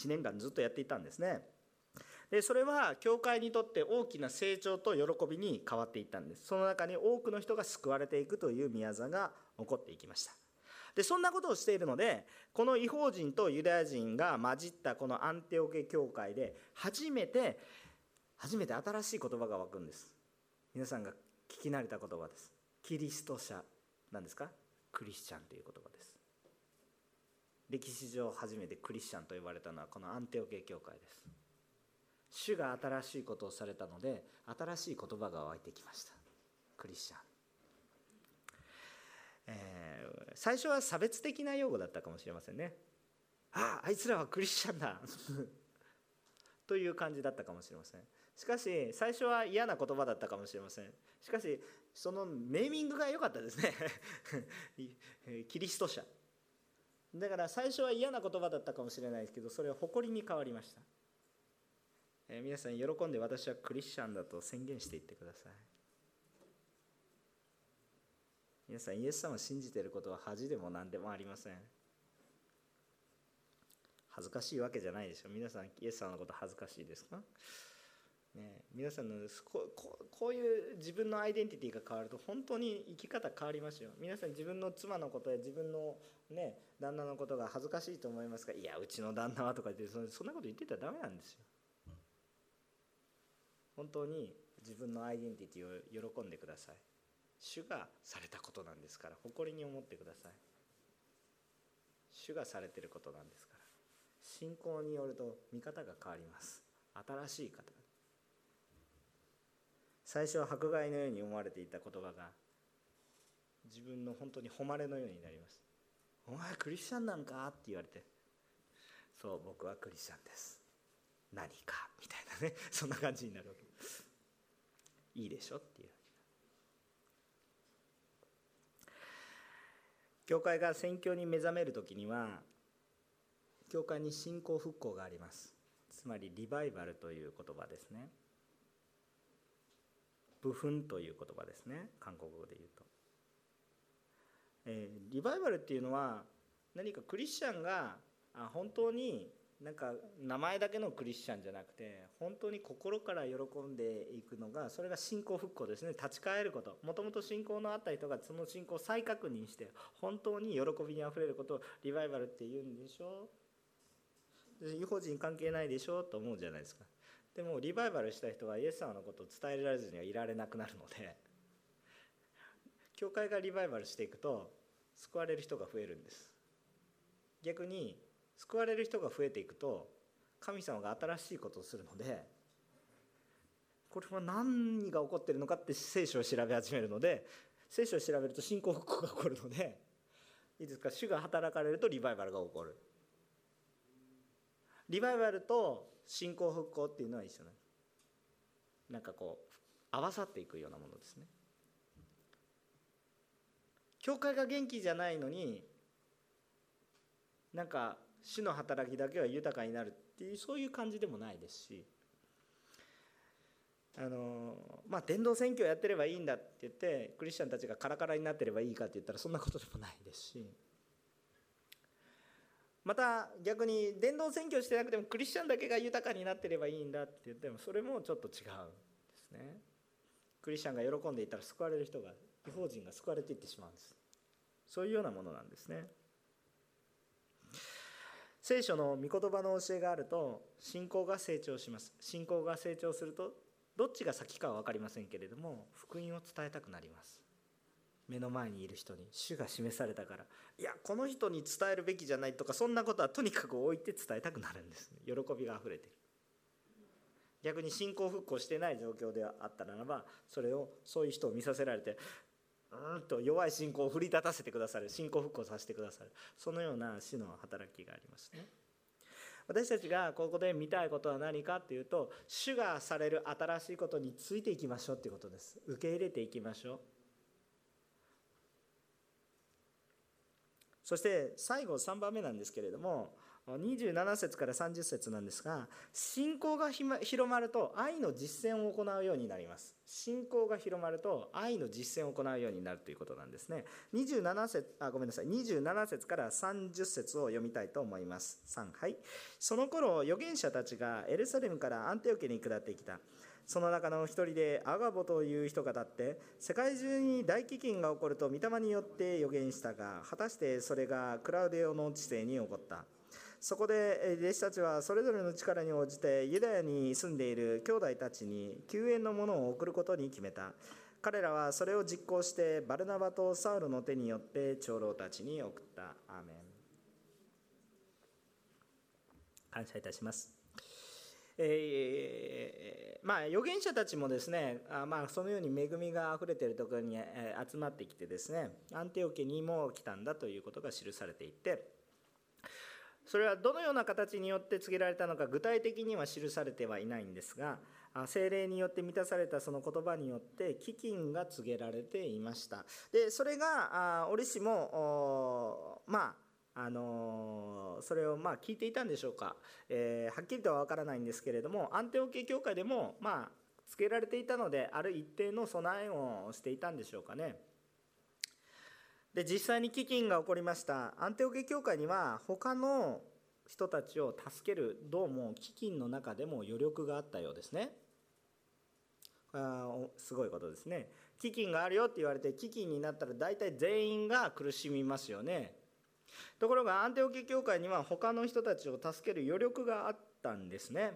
1年間ずっとやっていたんですね。でそれは教会にとって大きな成長と喜びに変わっていったんです。その中に多くの人が救われていくという宮座が起こっていきました。でそんなことをしているのでこの違法人とユダヤ人が混じったこのアンテオケ教会で初めて初めて新しい言葉が湧くんです。皆さんが聞き慣れた言葉です。キリスト者なんですか？クリスチャンという言葉です。歴史上初めてクリスチャンと呼ばれたのはこのアンテオケ教会です。主が新しいことをされたので新しい言葉が湧いてきました。クリスチャン、えー、最初は差別的な用語だったかもしれませんね。あああいつらはクリスチャンだ。という感じだったかもしれません。しかし最初は嫌な言葉だったかもしれません。しかしそのネーミングが良かったですね。キリスト者。だから最初は嫌な言葉だったかもしれないですけどそれは誇りに変わりました、えー、皆さん喜んで私はクリスチャンだと宣言していってください。皆さんイエス様を信じていることは恥でも何でもありません。恥ずかしいわけじゃないでしょ。皆さんイエス様のこと恥ずかしいですか？ね、皆さんのこういう自分のアイデンティティが変わると本当に生き方変わりますよ。皆さん自分の妻のことや自分の、ね、旦那のことが恥ずかしいと思いますがいやうちの旦那はとか言ってそんなこと言ってたらダメなんですよ。本当に自分のアイデンティティを喜んでください。主がされたことなんですから誇りに思ってください。主がされてることなんですから。信仰によると見方が変わります。新しい方。最初は迫害のように思われていた言葉が自分の本当に誉れのようになります。お前クリスチャンなんか？って言われて。そう僕はクリスチャンです。何か？みたいなね。そんな感じになるわけ。いいでしょ？っていう。教会が宣教に目覚める時には教会に信仰復興があります。つまりリバイバルという言葉ですね。部分という言葉ですね。韓国語で言うと、えー、リバイバルっていうのは何かクリスチャンが本当になんか名前だけのクリスチャンじゃなくて本当に心から喜んでいくのがそれが信仰復興ですね。立ち返ること。もともと信仰のあった人がその信仰を再確認して本当に喜びにあふれることをリバイバルって言うんでしょ？う違法人関係ないでしょ？と思うじゃないですか。でもリバイバルした人はイエス様のことを伝えられずにはいられなくなるので教会がリバイバルしていくと救われる人が増えるんです。逆に救われる人が増えていくと神様が新しいことをするのでこれは何が起こってるのかって聖書を調べ始めるので聖書を調べると信仰復興が起こるのでいいですか？主が働かれるとリバイバルが起こる。リバイバルと信仰復興っていうのは一緒なんですなんかこう合わさっていくようなものですね。教会が元気じゃないのになんか主の働きだけは豊かになるっていうそういう感じでもないですしあのまあ伝道選挙やってればいいんだって言ってクリスチャンたちがカラカラになってればいいかって言ったらそんなことでもないですしまた逆に伝道宣教してなくてもクリスチャンだけが豊かになってればいいんだって言ってもそれもちょっと違うんですね。クリスチャンが喜んでいたら救われる人が違法人が救われていってしまうんです。そういうようなものなんですね。聖書の御言葉の教えがあると信仰が成長します。信仰が成長するとどっちが先かは分かりませんけれども福音を伝えたくなります。目の前にいる人に主が示されたからいやこの人に伝えるべきじゃないとかそんなことはとにかく置いて伝えたくなるんです。喜びがあふれてる。逆に信仰復興してない状況であったならばそれをそういう人を見させられてうんと弱い信仰を奮い立たせてくださる信仰復興させてくださるそのような死の働きがありますね。私たちがここで見たいことは何かっていうと主がされる新しいことについていきましょうっていうことです。受け入れていきましょう。そして最後3番目なんですけれども27節から30節なんですが信仰が広まると愛の実践を行うようになります。信仰が広まると愛の実践を行うようになるということなんですね。27節あごめんなさい。27節から30節を読みたいと思います。3はいその頃預言者たちがエルサレムからアンテオケに下ってきた。その中の一人でアガボという人が立って世界中に大飢饉が起こると御霊によって予言したが果たしてそれがクラウデオの知性に起こった。そこで弟子たちはそれぞれの力に応じてユダヤに住んでいる兄弟たちに救援のものを送ることに決めた。彼らはそれを実行してバルナバとサウルの手によって長老たちに送った。アーメン。感謝いたします。えー、まあ預言者たちもですねあまあそのように恵みがあふれているところに集まってきてですねアンテオ家にも来たんだということが記されていてそれはどのような形によって告げられたのか具体的には記されてはいないんですが精霊によって満たされたその言葉によって飢饉が告げられていました。でそれが折しもまああのそれをまあ聞いていたんでしょうか、えー、はっきりとは分からないんですけれどもアンテオ系教会でもまあ告げられていたのである一定の備えをしていたんでしょうかね。で実際に飢饉が起こりました。アンテオ系教会には他の人たちを助けるどうも飢饉の中でも余力があったようですね。あすごいことですね。飢饉があるよって言われて飢饉になったら大体全員が苦しみますよね。ところがアンテオケ教会には他の人たちを助ける余力があったんですね、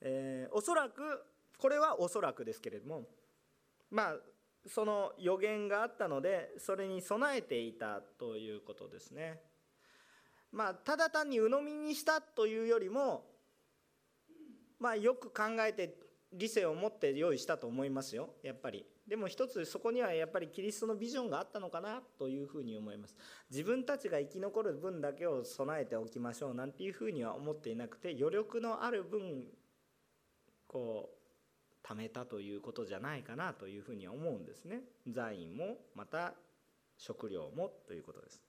えー、おそらくこれはおそらくですけれどもまあその予言があったのでそれに備えていたということですね。まあただ単に鵜呑みにしたというよりもまあよく考えて理性を持って用意したと思いますよ。やっぱり。でも一つそこにはやっぱりキリストのビジョンがあったのかなというふうに思います。自分たちが生き残る分だけを備えておきましょうなんていうふうには思っていなくて余力のある分こう貯めたということじゃないかなというふうに思うんですね。財員もまた食料もということです。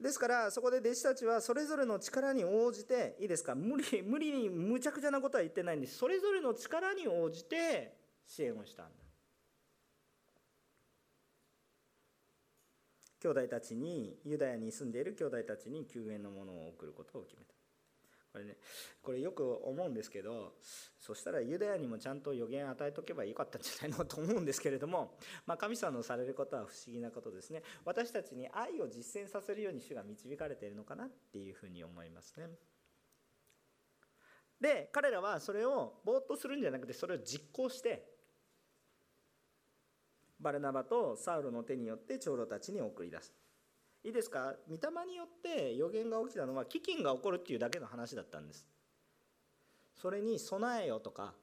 ですからそこで弟子たちはそれぞれの力に応じていいですか？無理無理に無茶苦茶なことは言ってないんです。それぞれの力に応じて支援をしたんだ。兄弟たちにユダヤに住んでいる兄弟たちに救援のものを送ることを決めた。これねこれよく思うんですけどそしたらユダヤにもちゃんと予言与えとけばよかったんじゃないのと思うんですけれども、まあ、神様のされることは不思議なことですね。私たちに愛を実践させるように主が導かれているのかなっていうふうに思いますね。で彼らはそれをぼーっとするんじゃなくてそれを実行してバルナバとサウルの手によって長老たちに送り出す。いいですか？御霊によって予言が起きたのは飢饉が起こるっていうだけの話だったんです。それに備えよとか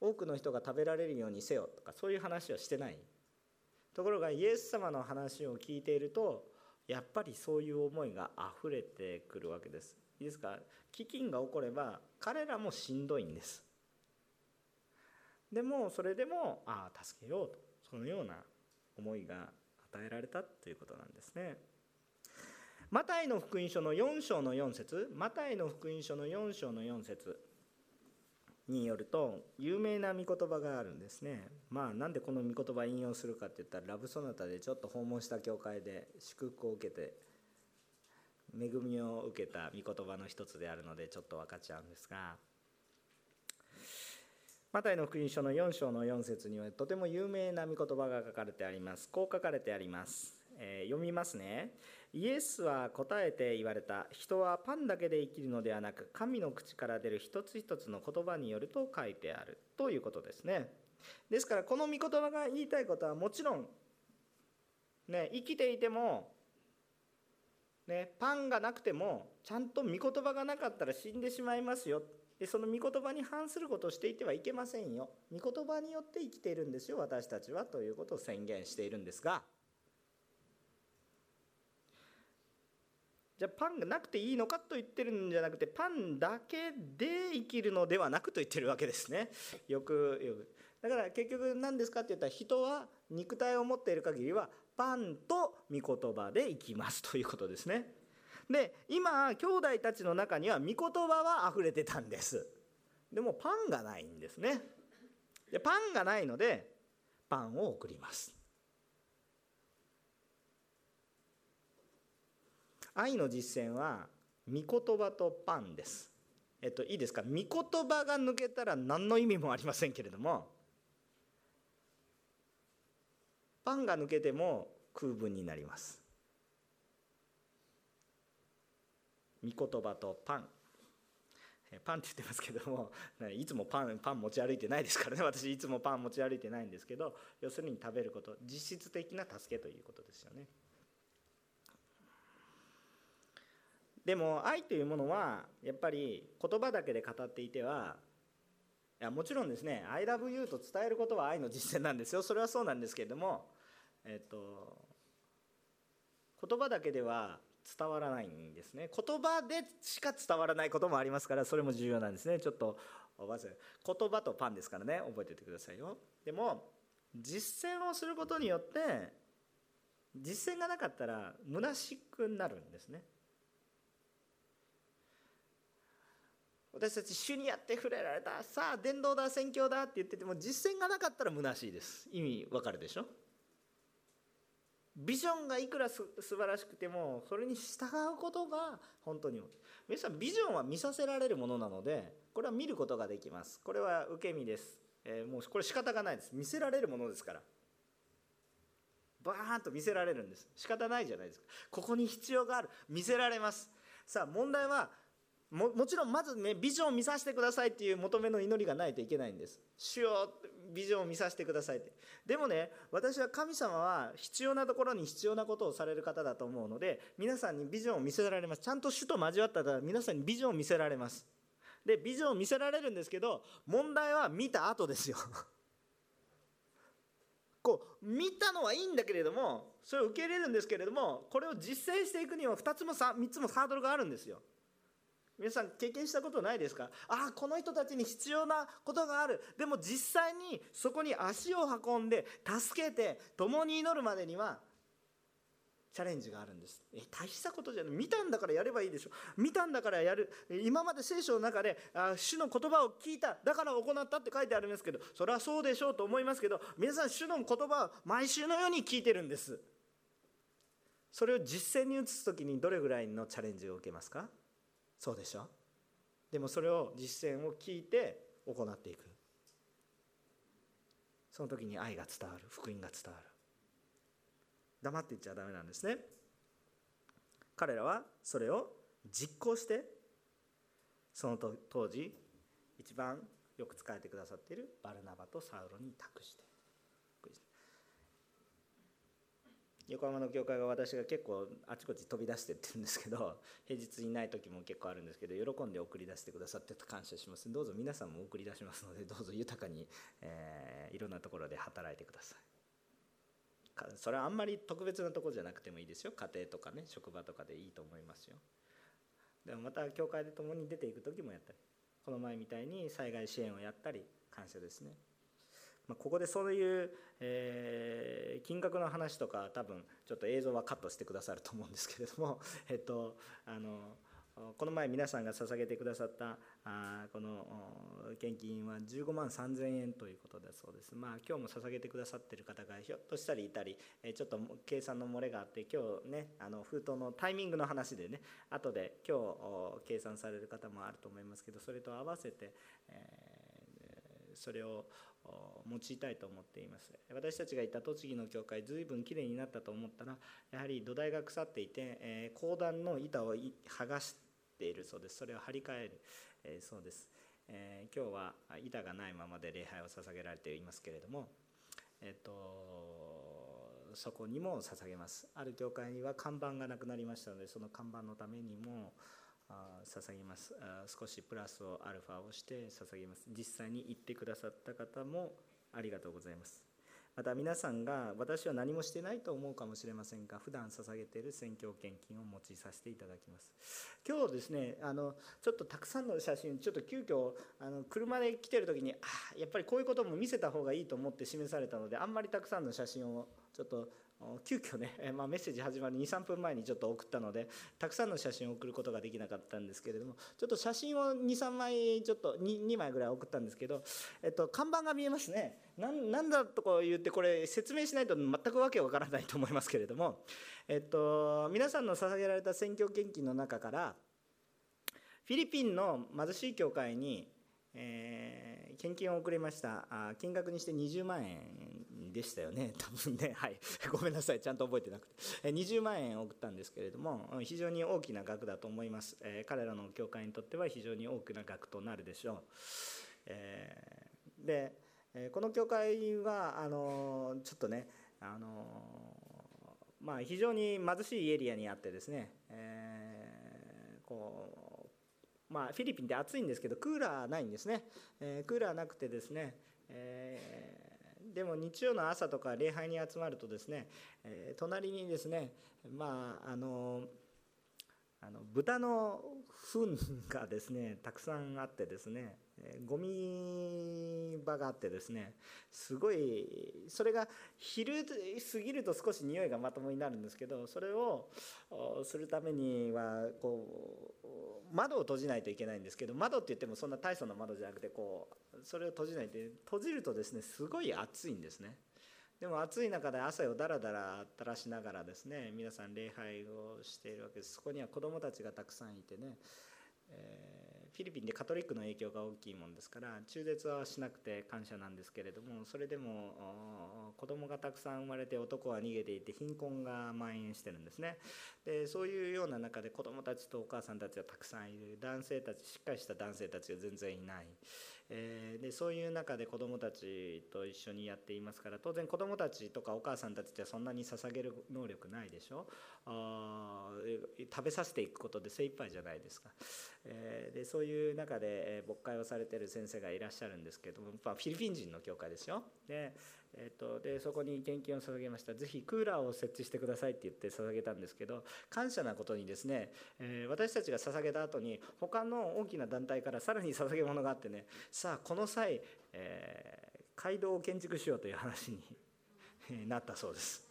多くの人が食べられるようにせよとかそういう話はしてない。ところがイエス様の話を聞いているとやっぱりそういう思いが溢れてくるわけです。いいですか？飢饉が起これば彼らもしんどいんです。でもそれでもああ助けようとそのような思いが与えられたということなんですね。マタイの福音書の4章の4節マタイの福音書の4章の4節によると有名な御言葉があるんですね。まあなんでこの御言葉引用するかって言ったらラブソナタでちょっと訪問した教会で祝福を受けて恵みを受けた御言葉の一つであるのでちょっと分かっちゃうんですがマタイの福音書の4章の4節にはとても有名な御言葉が書かれてあります。こう書かれてあります。えー、読みますね。イエスは答えて言われた。人はパンだけで生きるのではなく、神の口から出る一つ一つの言葉によると書いてあるということですね。ですから、この御言葉が言いたいことはもちろん、ね、生きていても、ね、パンがなくても、ちゃんと御言葉がなかったら死んでしまいますよ。でその御言葉に反することをしていてはいけませんよ。御言葉によって生きているんですよ私たちはということを宣言しているんですが。じゃあパンがなくていいのかと言ってるんじゃなくてパンだけで生きるのではなくと言ってるわけですね。よくよく。だから結局何ですかって言ったら人は肉体を持っている限りはパンと御言葉で生きますということですね。で今兄弟たちの中には御言葉は溢れてたんです。でもパンがないんですね。でパンがないのでパンを送ります。愛の実践は御言葉とパンです。えっといいですか？御言葉が抜けたら何の意味もありませんけれどもパンが抜けても空分になります。御言葉とパン。パンって言ってますけども いつもパンパン持ち歩いてないですからね。私いつもパン持ち歩いてないんですけど要するに食べること実質的な助けということですよね。でも愛というものはやっぱり言葉だけで語っていてはいやもちろんですね「ILOVEYOU」と伝えることは愛の実践なんですよ。それはそうなんですけれどもえっと言葉だけでは伝わらないんですね。言葉でしか伝わらないこともありますからそれも重要なんですね。ちょっと覚え言葉とパンですからね。覚えておいてくださいよ。でも実践をすることによって実践がなかったら虚しくなるんですね。私たち主にやって触れられた。さあ伝道だ宣教だって言ってても実践がなかったら虚しいです。意味わかるでしょ？ビジョンがいくらす素晴らしくてもそれに従うことが本当に皆さんビジョンは見させられるものなのでこれは見ることができます。これは受け身です、えー、もうこれ仕方がないです。見せられるものですから。バーンと見せられるんです。仕方ないじゃないですか。ここに必要がある。見せられます。さあ問題はももちろんまずねビジョンを見させてくださいっていう求めの祈りがないといけないんです。主よビジョンを見させてくださいって。でもね私は神様は必要なところに必要なことをされる方だと思うので皆さんにビジョンを見せられます。ちゃんと主と交わったら皆さんにビジョンを見せられます。でビジョンを見せられるんですけど問題は見た後ですよ。こう見たのはいいんだけれどもそれを受け入れるんですけれどもこれを実践していくには2つも 3, 3つもハードルがあるんですよ。皆さん経験したことないですか？ああこの人たちに必要なことがある。でも実際にそこに足を運んで助けて共に祈るまでにはチャレンジがあるんです。え大したことじゃない。見たんだからやればいいでしょ。見たんだからやる。今まで聖書の中であ主の言葉を聞いただから行ったって書いてありますけどそれはそうでしょうと思いますけど皆さん主の言葉を毎週のように聞いてるんです。それを実践に移す時にどれぐらいのチャレンジを受けますか？そうでしょ？でもそれを実践を聞いて行っていく。その時に愛が伝わる。福音が伝わる。黙っていっちゃダメなんですね。彼らはそれを実行してその当時一番よく使えてくださっているバルナバとサウロに託して。横浜の教会は私が結構あちこち飛び出してってるんですけど 平日にない時も結構あるんですけど喜んで送り出してくださって感謝します。どうぞ皆さんも送り出しますのでどうぞ豊かに、えー、いろんなところで働いてください。それはあんまり特別なところじゃなくてもいいですよ。家庭とかね職場とかでいいと思いますよ。でもまた教会で共に出ていく時もやったりこの前みたいに災害支援をやったり感謝ですね。まここでそういう、えー、金額の話とか多分ちょっと映像はカットしてくださると思うんですけれども、えっと、あのこの前皆さんが捧げてくださったあこの献金は15万3000円ということだそうです。まあ今日も捧げてくださってる方がひょっとしたりいたり、えちょっと計算の漏れがあって今日ねあの封筒のタイミングの話でね後で今日計算される方もあると思いますけどそれと合わせて、えー、それを用いたいと思っています。私たちがいた栃木の教会ずいぶんきれいになったと思ったらやはり土台が腐っていて、えー、講談の板を剥がしているそうです。それを張り替える、え、そうです、え、今日は板がないままで礼拝を捧げられていますけれどもえっ、とそこにも捧げます。ある教会には看板がなくなりましたのでその看板のためにも捧げます。少しプラスをアルファをして捧げます。実際に言ってくださった方もありがとうございます。また皆さんが私は何もしてないと思うかもしれませんが普段捧げている宣教献金を用いさせていただきます。今日ですねあのちょっとたくさんの写真ちょっと急遽あの車で来てる時にあやっぱりこういうことも見せた方がいいと思って示されたのであんまりたくさんの写真をちょっと急遽ね、まあ、メッセージ始まる23分前にちょっと送ったのでたくさんの写真を送ることができなかったんですけれどもちょっと写真を23枚ちょっと 2, 2枚ぐらい送ったんですけど、えっと、看板が見えますね。なんだとか言ってこれ説明しないと全くわけわからないと思いますけれども、えっと、皆さんの捧げられた選挙献金の中からフィリピンの貧しい教会に、えー、献金を送りました。あ金額にして20万円でしたよね。多分ね。はい。ごめんなさい。ちゃんと覚えてなくて。20万円送ったんですけれども非常に大きな額だと思います、え彼らの教会にとっては非常に大きな額となるでしょう、えー、でこの教会はあのちょっとねあのまあ非常に貧しいエリアにあってですね、えーこうまあフィリピンって暑いんですけどクーラーないんですね、えー、クーラーなくてですね、えー、でも日曜の朝とか礼拝に集まるとですね、えー、隣にですねまああのあの豚の糞がですねたくさんあってですねゴミ場があってですねすごいそれが昼過ぎると少し匂いがまともになるんですけどそれをするためにはこう窓を閉じないといけないんですけど窓って言ってもそんな大層な窓じゃなくてこうそれを閉じないと閉じるとですねすごい暑いんですね。でも暑い中で汗をだらだら垂らしながらですね皆さん礼拝をしているわけですそこには子どもたちがたくさんいてね、えーフィリピンでカトリックの影響が大きいもんですから中絶はしなくて感謝なんですけれどもそれでも子供がたくさん生まれて男は逃げていて貧困が蔓延してるんですね。でそういうような中で子供たちとお母さんたちはたくさんいる。男性たちしっかりした男性たちが全然いない。えー、でそういう中で子どもたちと一緒にやっていますから当然子どもたちとかお母さんたちってそんなに捧げる能力ないでしょ？あ食べさせていくことで精一杯じゃないですか、えー、でそういう中で牧会をされてる先生がいらっしゃるんですけども、まあ、フィリピン人の教会ですよ。でえーと、でそこに献金を捧げました。ぜひクーラーを設置してくださいって言って捧げたんですけど感謝なことにですね、えー、私たちが捧げた後に他の大きな団体からさらに捧げ物があってねさあこの際、えー、街道を建築しようという話になったそうです。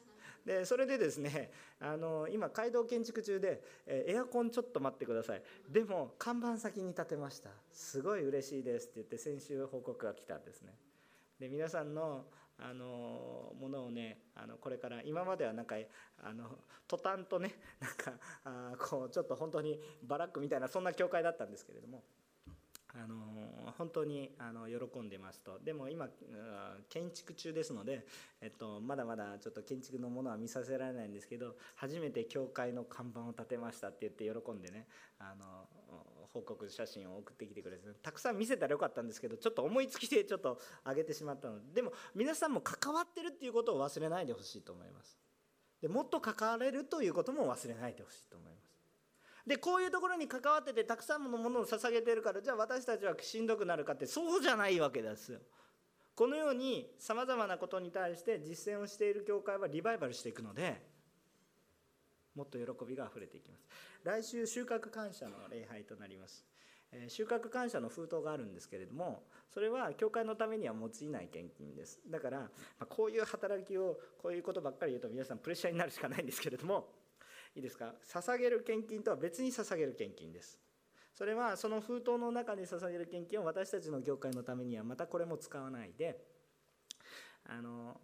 でそれでですねあの今街道建築中で、えエアコンちょっと待ってください。でも看板先に立てました。すごい嬉しいですって言って先週報告が来たんですね。で皆さんのあのものをねあのこれから今まではなんかあの途端とね なんかあこうちょっと本当にバラックみたいなそんな教会だったんですけれども。あの本当にあの喜んでますとでも今建築中ですので、えっと、まだまだちょっと建築のものは見させられないんですけど初めて教会の看板を立てましたって言って喜んでねあの報告写真を送ってきてくれてたくさん見せたらよかったんですけどちょっと思いつきでちょっと上げてしまったのででも皆さんも関わってるっていうことを忘れないでほしいと思います。でもっと関われるということも忘れないでほしいと思います。でこういうところに関わっててたくさんのものを捧げてるからじゃあ私たちはしんどくなるかってそうじゃないわけですよ。このようにさまざまなことに対して実践をしている教会はリバイバルしていくのでもっと喜びがあふれていきます。来週収穫感謝の礼拝となります。収穫感謝の封筒があるんですけれどもそれは教会のためには用いない献金です。だから、ま、こういう働きをこういうことばっかり言うと皆さんプレッシャーになるしかないんですけれどもいいですか？捧げる献金とは別に捧げる献金です。それはその封筒の中に捧げる献金を私たちの教会のためにはまたこれも使わないであの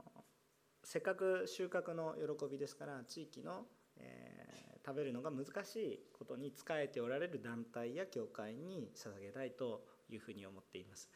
せっかく収穫の喜びですから地域の、えー食べるのが難しいことに仕えておられる団体や教会に捧げたいというふうに思っています。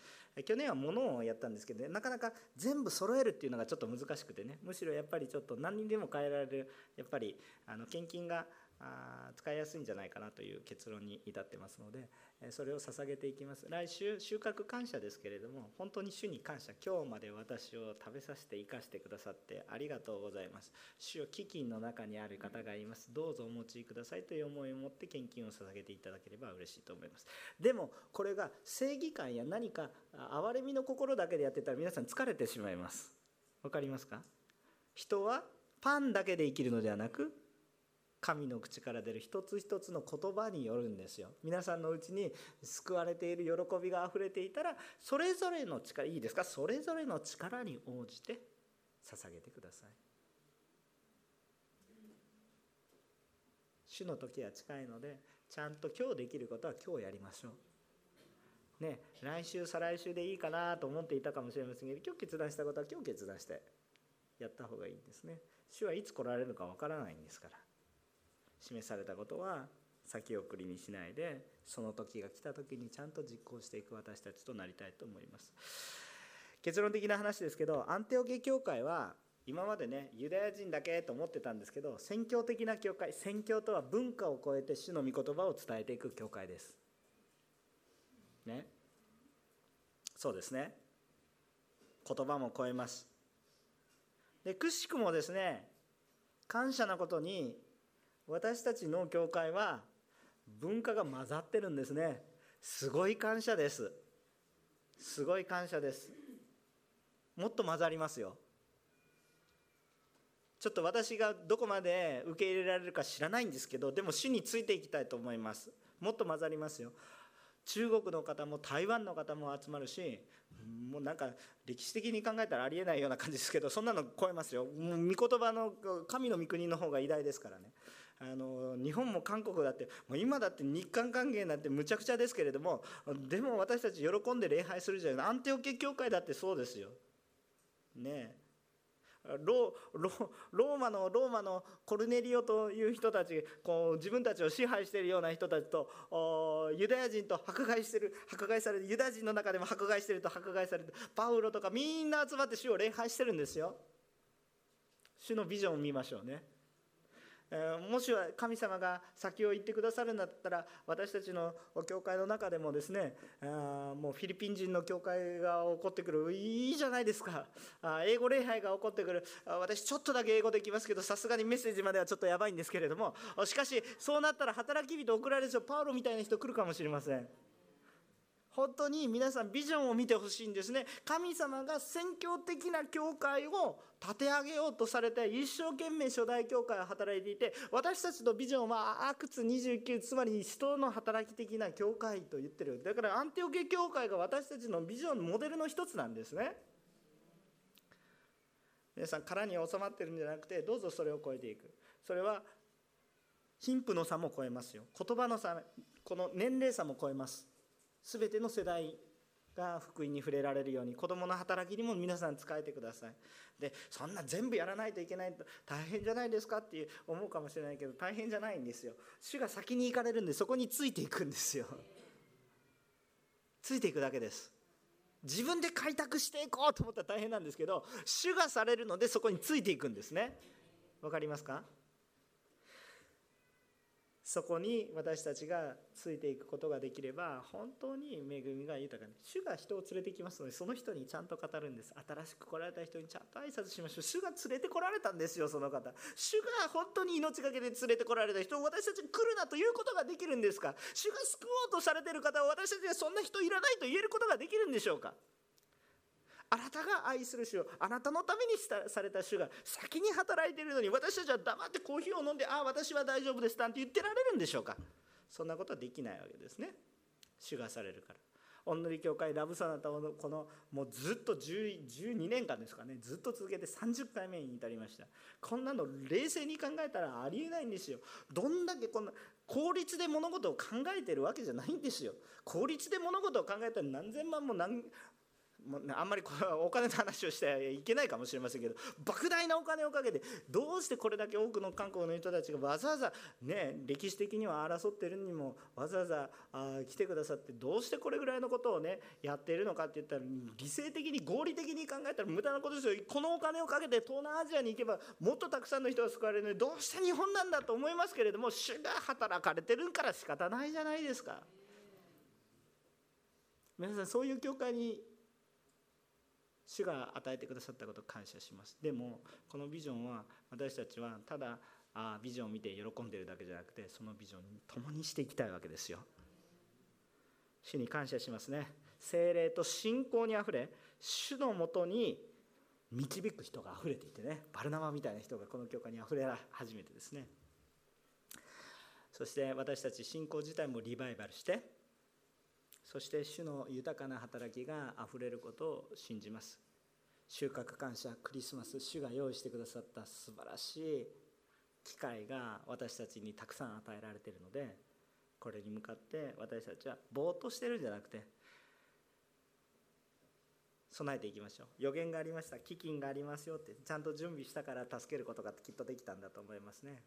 去年は物をやったんですけど、なかなか全部揃えるっていうのがちょっと難しくてねむしろやっぱりちょっと何にでも変えられるやっぱりあの献金があ使いやすいんじゃないかなという結論に至ってますのでそれを捧げていきます。来週収穫感謝ですけれども本当に主に感謝。今日まで私を食べさせて生かしてくださってありがとうございます。主よ飢饉の中にある方がいます。どうぞお持ちくださいという思いを持って献金を捧げていただければ嬉しいと思います。でもこれが正義感や何か憐れみの心だけでやってたら皆さん疲れてしまいます。分かりますか？人はパンだけで生きるのではなく神の口から出る一つ一つの言葉によるんですよ。皆さんのうちに救われている喜びがあふれていたらそれぞれの力いいですか？それぞれの力に応じて捧げてください。主の時は近いのでちゃんと今日できることは今日やりましょう。ね来週再来週でいいかなと思っていたかもしれませんけど今日決断したことは今日決断してやった方がいいんですね。主はいつ来られるかわからないんですから。示されたことは先送りにしないでその時が来た時にちゃんと実行していく私たちとなりたいと思います。結論的な話ですけどアンテオゲ教会は今までねユダヤ人だけと思ってたんですけど宣教的な教会宣教とは文化を超えて主の御言葉を伝えていく教会です。ね。そうですね。言葉も超えます。でくしくもですね感謝なことに私たちの教会は文化が混ざってるんですね。すごい感謝です。すごい感謝です。もっと混ざりますよ。ちょっと私がどこまで受け入れられるか知らないんですけどでも主についていきたいと思います。もっと混ざりますよ。中国の方も台湾の方も集まるしもうなんか歴史的に考えたらありえないような感じですけどそんなの超えますよ。もう御言葉の神の御国の方が偉大ですからね。あの日本も韓国だってもう今だって日韓関係なんてむちゃくちゃですけれどもでも私たち喜んで礼拝するじゃないアンテオケ教会だってそうですよ。ねロローマのローマのコルネリオという人たちこう自分たちを支配しているような人たちとユダヤ人と迫害してる迫害されるユダヤ人の中でも迫害してると迫害されるパウロとかみんな集まって主を礼拝してるんですよ。主のビジョンを見ましょうね。もしは神様が先を言ってくださるんだったら私たちの教会の中でもですねもうフィリピン人の教会が起こってくるいいじゃないですか。英語礼拝が起こってくる。私ちょっとだけ英語できますけどさすがにメッセージまではちょっとやばいんですけれども。しかしそうなったら働き人送られる人パウロみたいな人来るかもしれません。本当に皆さんビジョンを見てほしいんですね。神様が宣教的な教会を立て上げようとされて一生懸命初代教会を働いていて私たちのビジョンはアクツ29つまり人の働き的な教会と言ってる。だからアンティオケ教会が私たちのビジョンモデルの一つなんですね。皆さん殻に収まってるんじゃなくてどうぞそれを超えていく。それは貧富の差も超えますよ。言葉の差この年齢差も超えます。全ての世代が福音に触れられるように子どもの働きにも皆さん使えてください。でそんな全部やらないといけないと大変じゃないですかって思うかもしれないけど大変じゃないんですよ。主が先に行かれるんでそこについていくんですよ。ついていくだけです。自分で開拓していこうと思ったら大変なんですけど主がされるのでそこについていくんですね。わかりますか？そこに私たちがついていくことができれば本当に恵みが豊かに主が人を連れてきますのでその人にちゃんと語るんです。新しく来られた人にちゃんと挨拶しましょう。主が連れてこられたんですよその方。主が本当に命がけで連れてこられた人を私たちに来るなということができるんですか？主が救おうとされてる方を私たちがそんな人いらないと言えることができるんでしょうか？あなたが愛する主をあなたのためにされた主が先に働いているのに私たちは黙ってコーヒーを飲んでああ私は大丈夫ですなんて言ってられるんでしょうか。そんなことはできないわけですね。主がされるから。おんぬり教会ラブソナタをこのもうずっと12年間ですかね。ずっと続けて30回目に至りました。こんなの冷静に考えたらありえないんですよ。どんだけこんな効率で物事を考えてるわけじゃないんですよ。効率で物事を考えたら何千万も何もうあんまりこれはお金の話をしてはいけないかもしれませんけど莫大なお金をかけてどうしてこれだけ多くの韓国の人たちがわざわざね歴史的には争ってるにもわざわざあ来てくださってどうしてこれぐらいのことをねやっているのかって言ったら犠牲的に合理的に考えたら無駄なことですよこのお金をかけて東南アジアに行けばもっとたくさんの人が救われるのにどうして日本なんだと思いますけれども主が働かれてるから仕方ないじゃないですか。皆さんそういう教会に主が与えてくださったことを感謝します。でもこのビジョンは私たちはただあビジョンを見て喜んでるだけじゃなくてそのビジョンに共にしていきたいわけですよ。主に感謝しますね。精霊と信仰にあふれ主のもとに導く人があふれていてねバルナマみたいな人がこの教会にあふれ始めてですね。そして私たち信仰自体もリバイバルしてそして主の豊かな働きがあふれることを信じます。収穫感謝クリスマス主が用意してくださった素晴らしい機会が私たちにたくさん与えられているのでこれに向かって私たちはぼーっとしてるんじゃなくて備えていきましょう。予言がありました飢饉がありますよってちゃんと準備したから助けることがきっとできたんだと思いますね。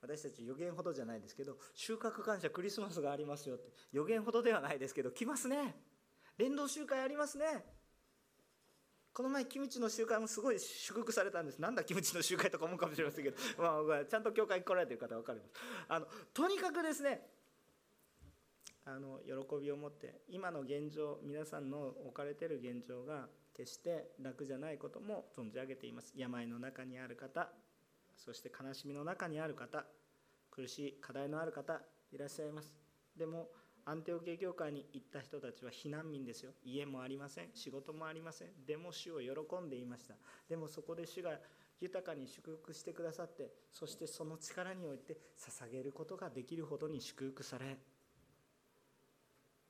私たち予言ほどじゃないですけど収穫感謝クリスマスがありますよって。予言ほどではないですけど来ますね。連動集会ありますね。この前キムチの集会もすごい祝福されたんです。なんだキムチの集会とか思うかもしれませんけど、まあ、ちゃんと教会に来られてる方分かります。あのとにかくですねあの喜びを持って今の現状皆さんの置かれてる現状が決して楽じゃないことも存じ上げています。病の中にある方そして悲しみの中にある方苦しい課題のある方いらっしゃいます。でもアンテオケ教会に行った人たちは避難民ですよ。家もありません。仕事もありません。でも主を喜んでいました。でもそこで主が豊かに祝福してくださってそしてその力において捧げることができるほどに祝福され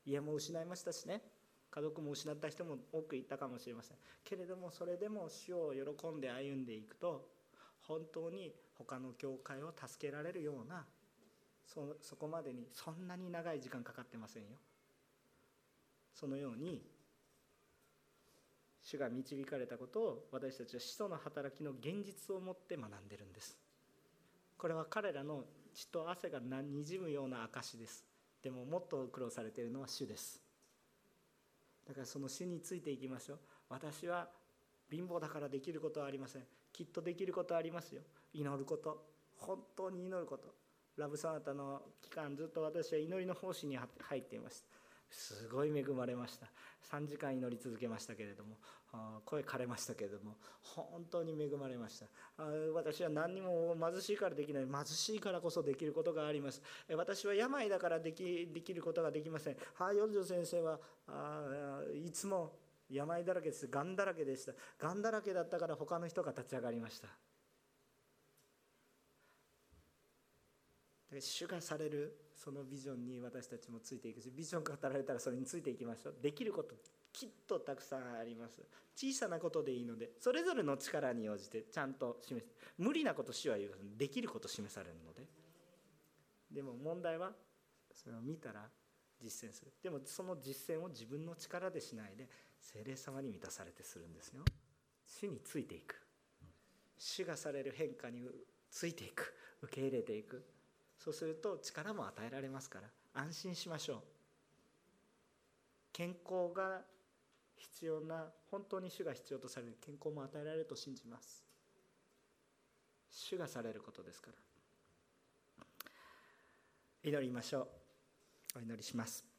家も失いましたしね。家族も失った人も多くいたかもしれません。けれどもそれでも主を喜んで歩んでいくと本当に他の教会を助けられるようなそそこまでにそんなに長い時間かかってませんよ。そのように主が導かれたことを私たちは使徒の働きの現実をもって学んでるんです。これは彼らの血と汗がにじむような証です。でももっと苦労されているのは主です。だからその主についていきましょう。私は貧乏だからできることはありません。きっとできることありますよ。祈ること。本当に祈ること。ラブサナタの期間ずっと私は祈りの奉仕に入っていましたすごい恵まれました。3時間祈り続けましたけれども。声枯れましたけれども。本当に恵まれました。私は何にも貧しいからできない。貧しいからこそできることがあります。私は病だからできできることができません。ハーヨルジョ先生はいつも病だらけです。がんだらけでした。がんだらけだったから他の人が立ち上がりました。主がされるそのビジョンに私たちもついていくしビジョン語られたらそれについていきましょう。できることきっとたくさんあります。小さなことでいいのでそれぞれの力に応じてちゃんと示す。無理なこと主は言うできること示されるので。でも問題はそれを見たら実践する。でもその実践を自分の力でしないで精霊様に満たされてするんですよ。主についていく。主がされる変化についていく。受け入れていく。そうすると力も与えられますから。安心しましょう。健康が必要な本当に主が必要とされる健康も与えられると信じます。主がされることですから。祈りましょう。お祈りします。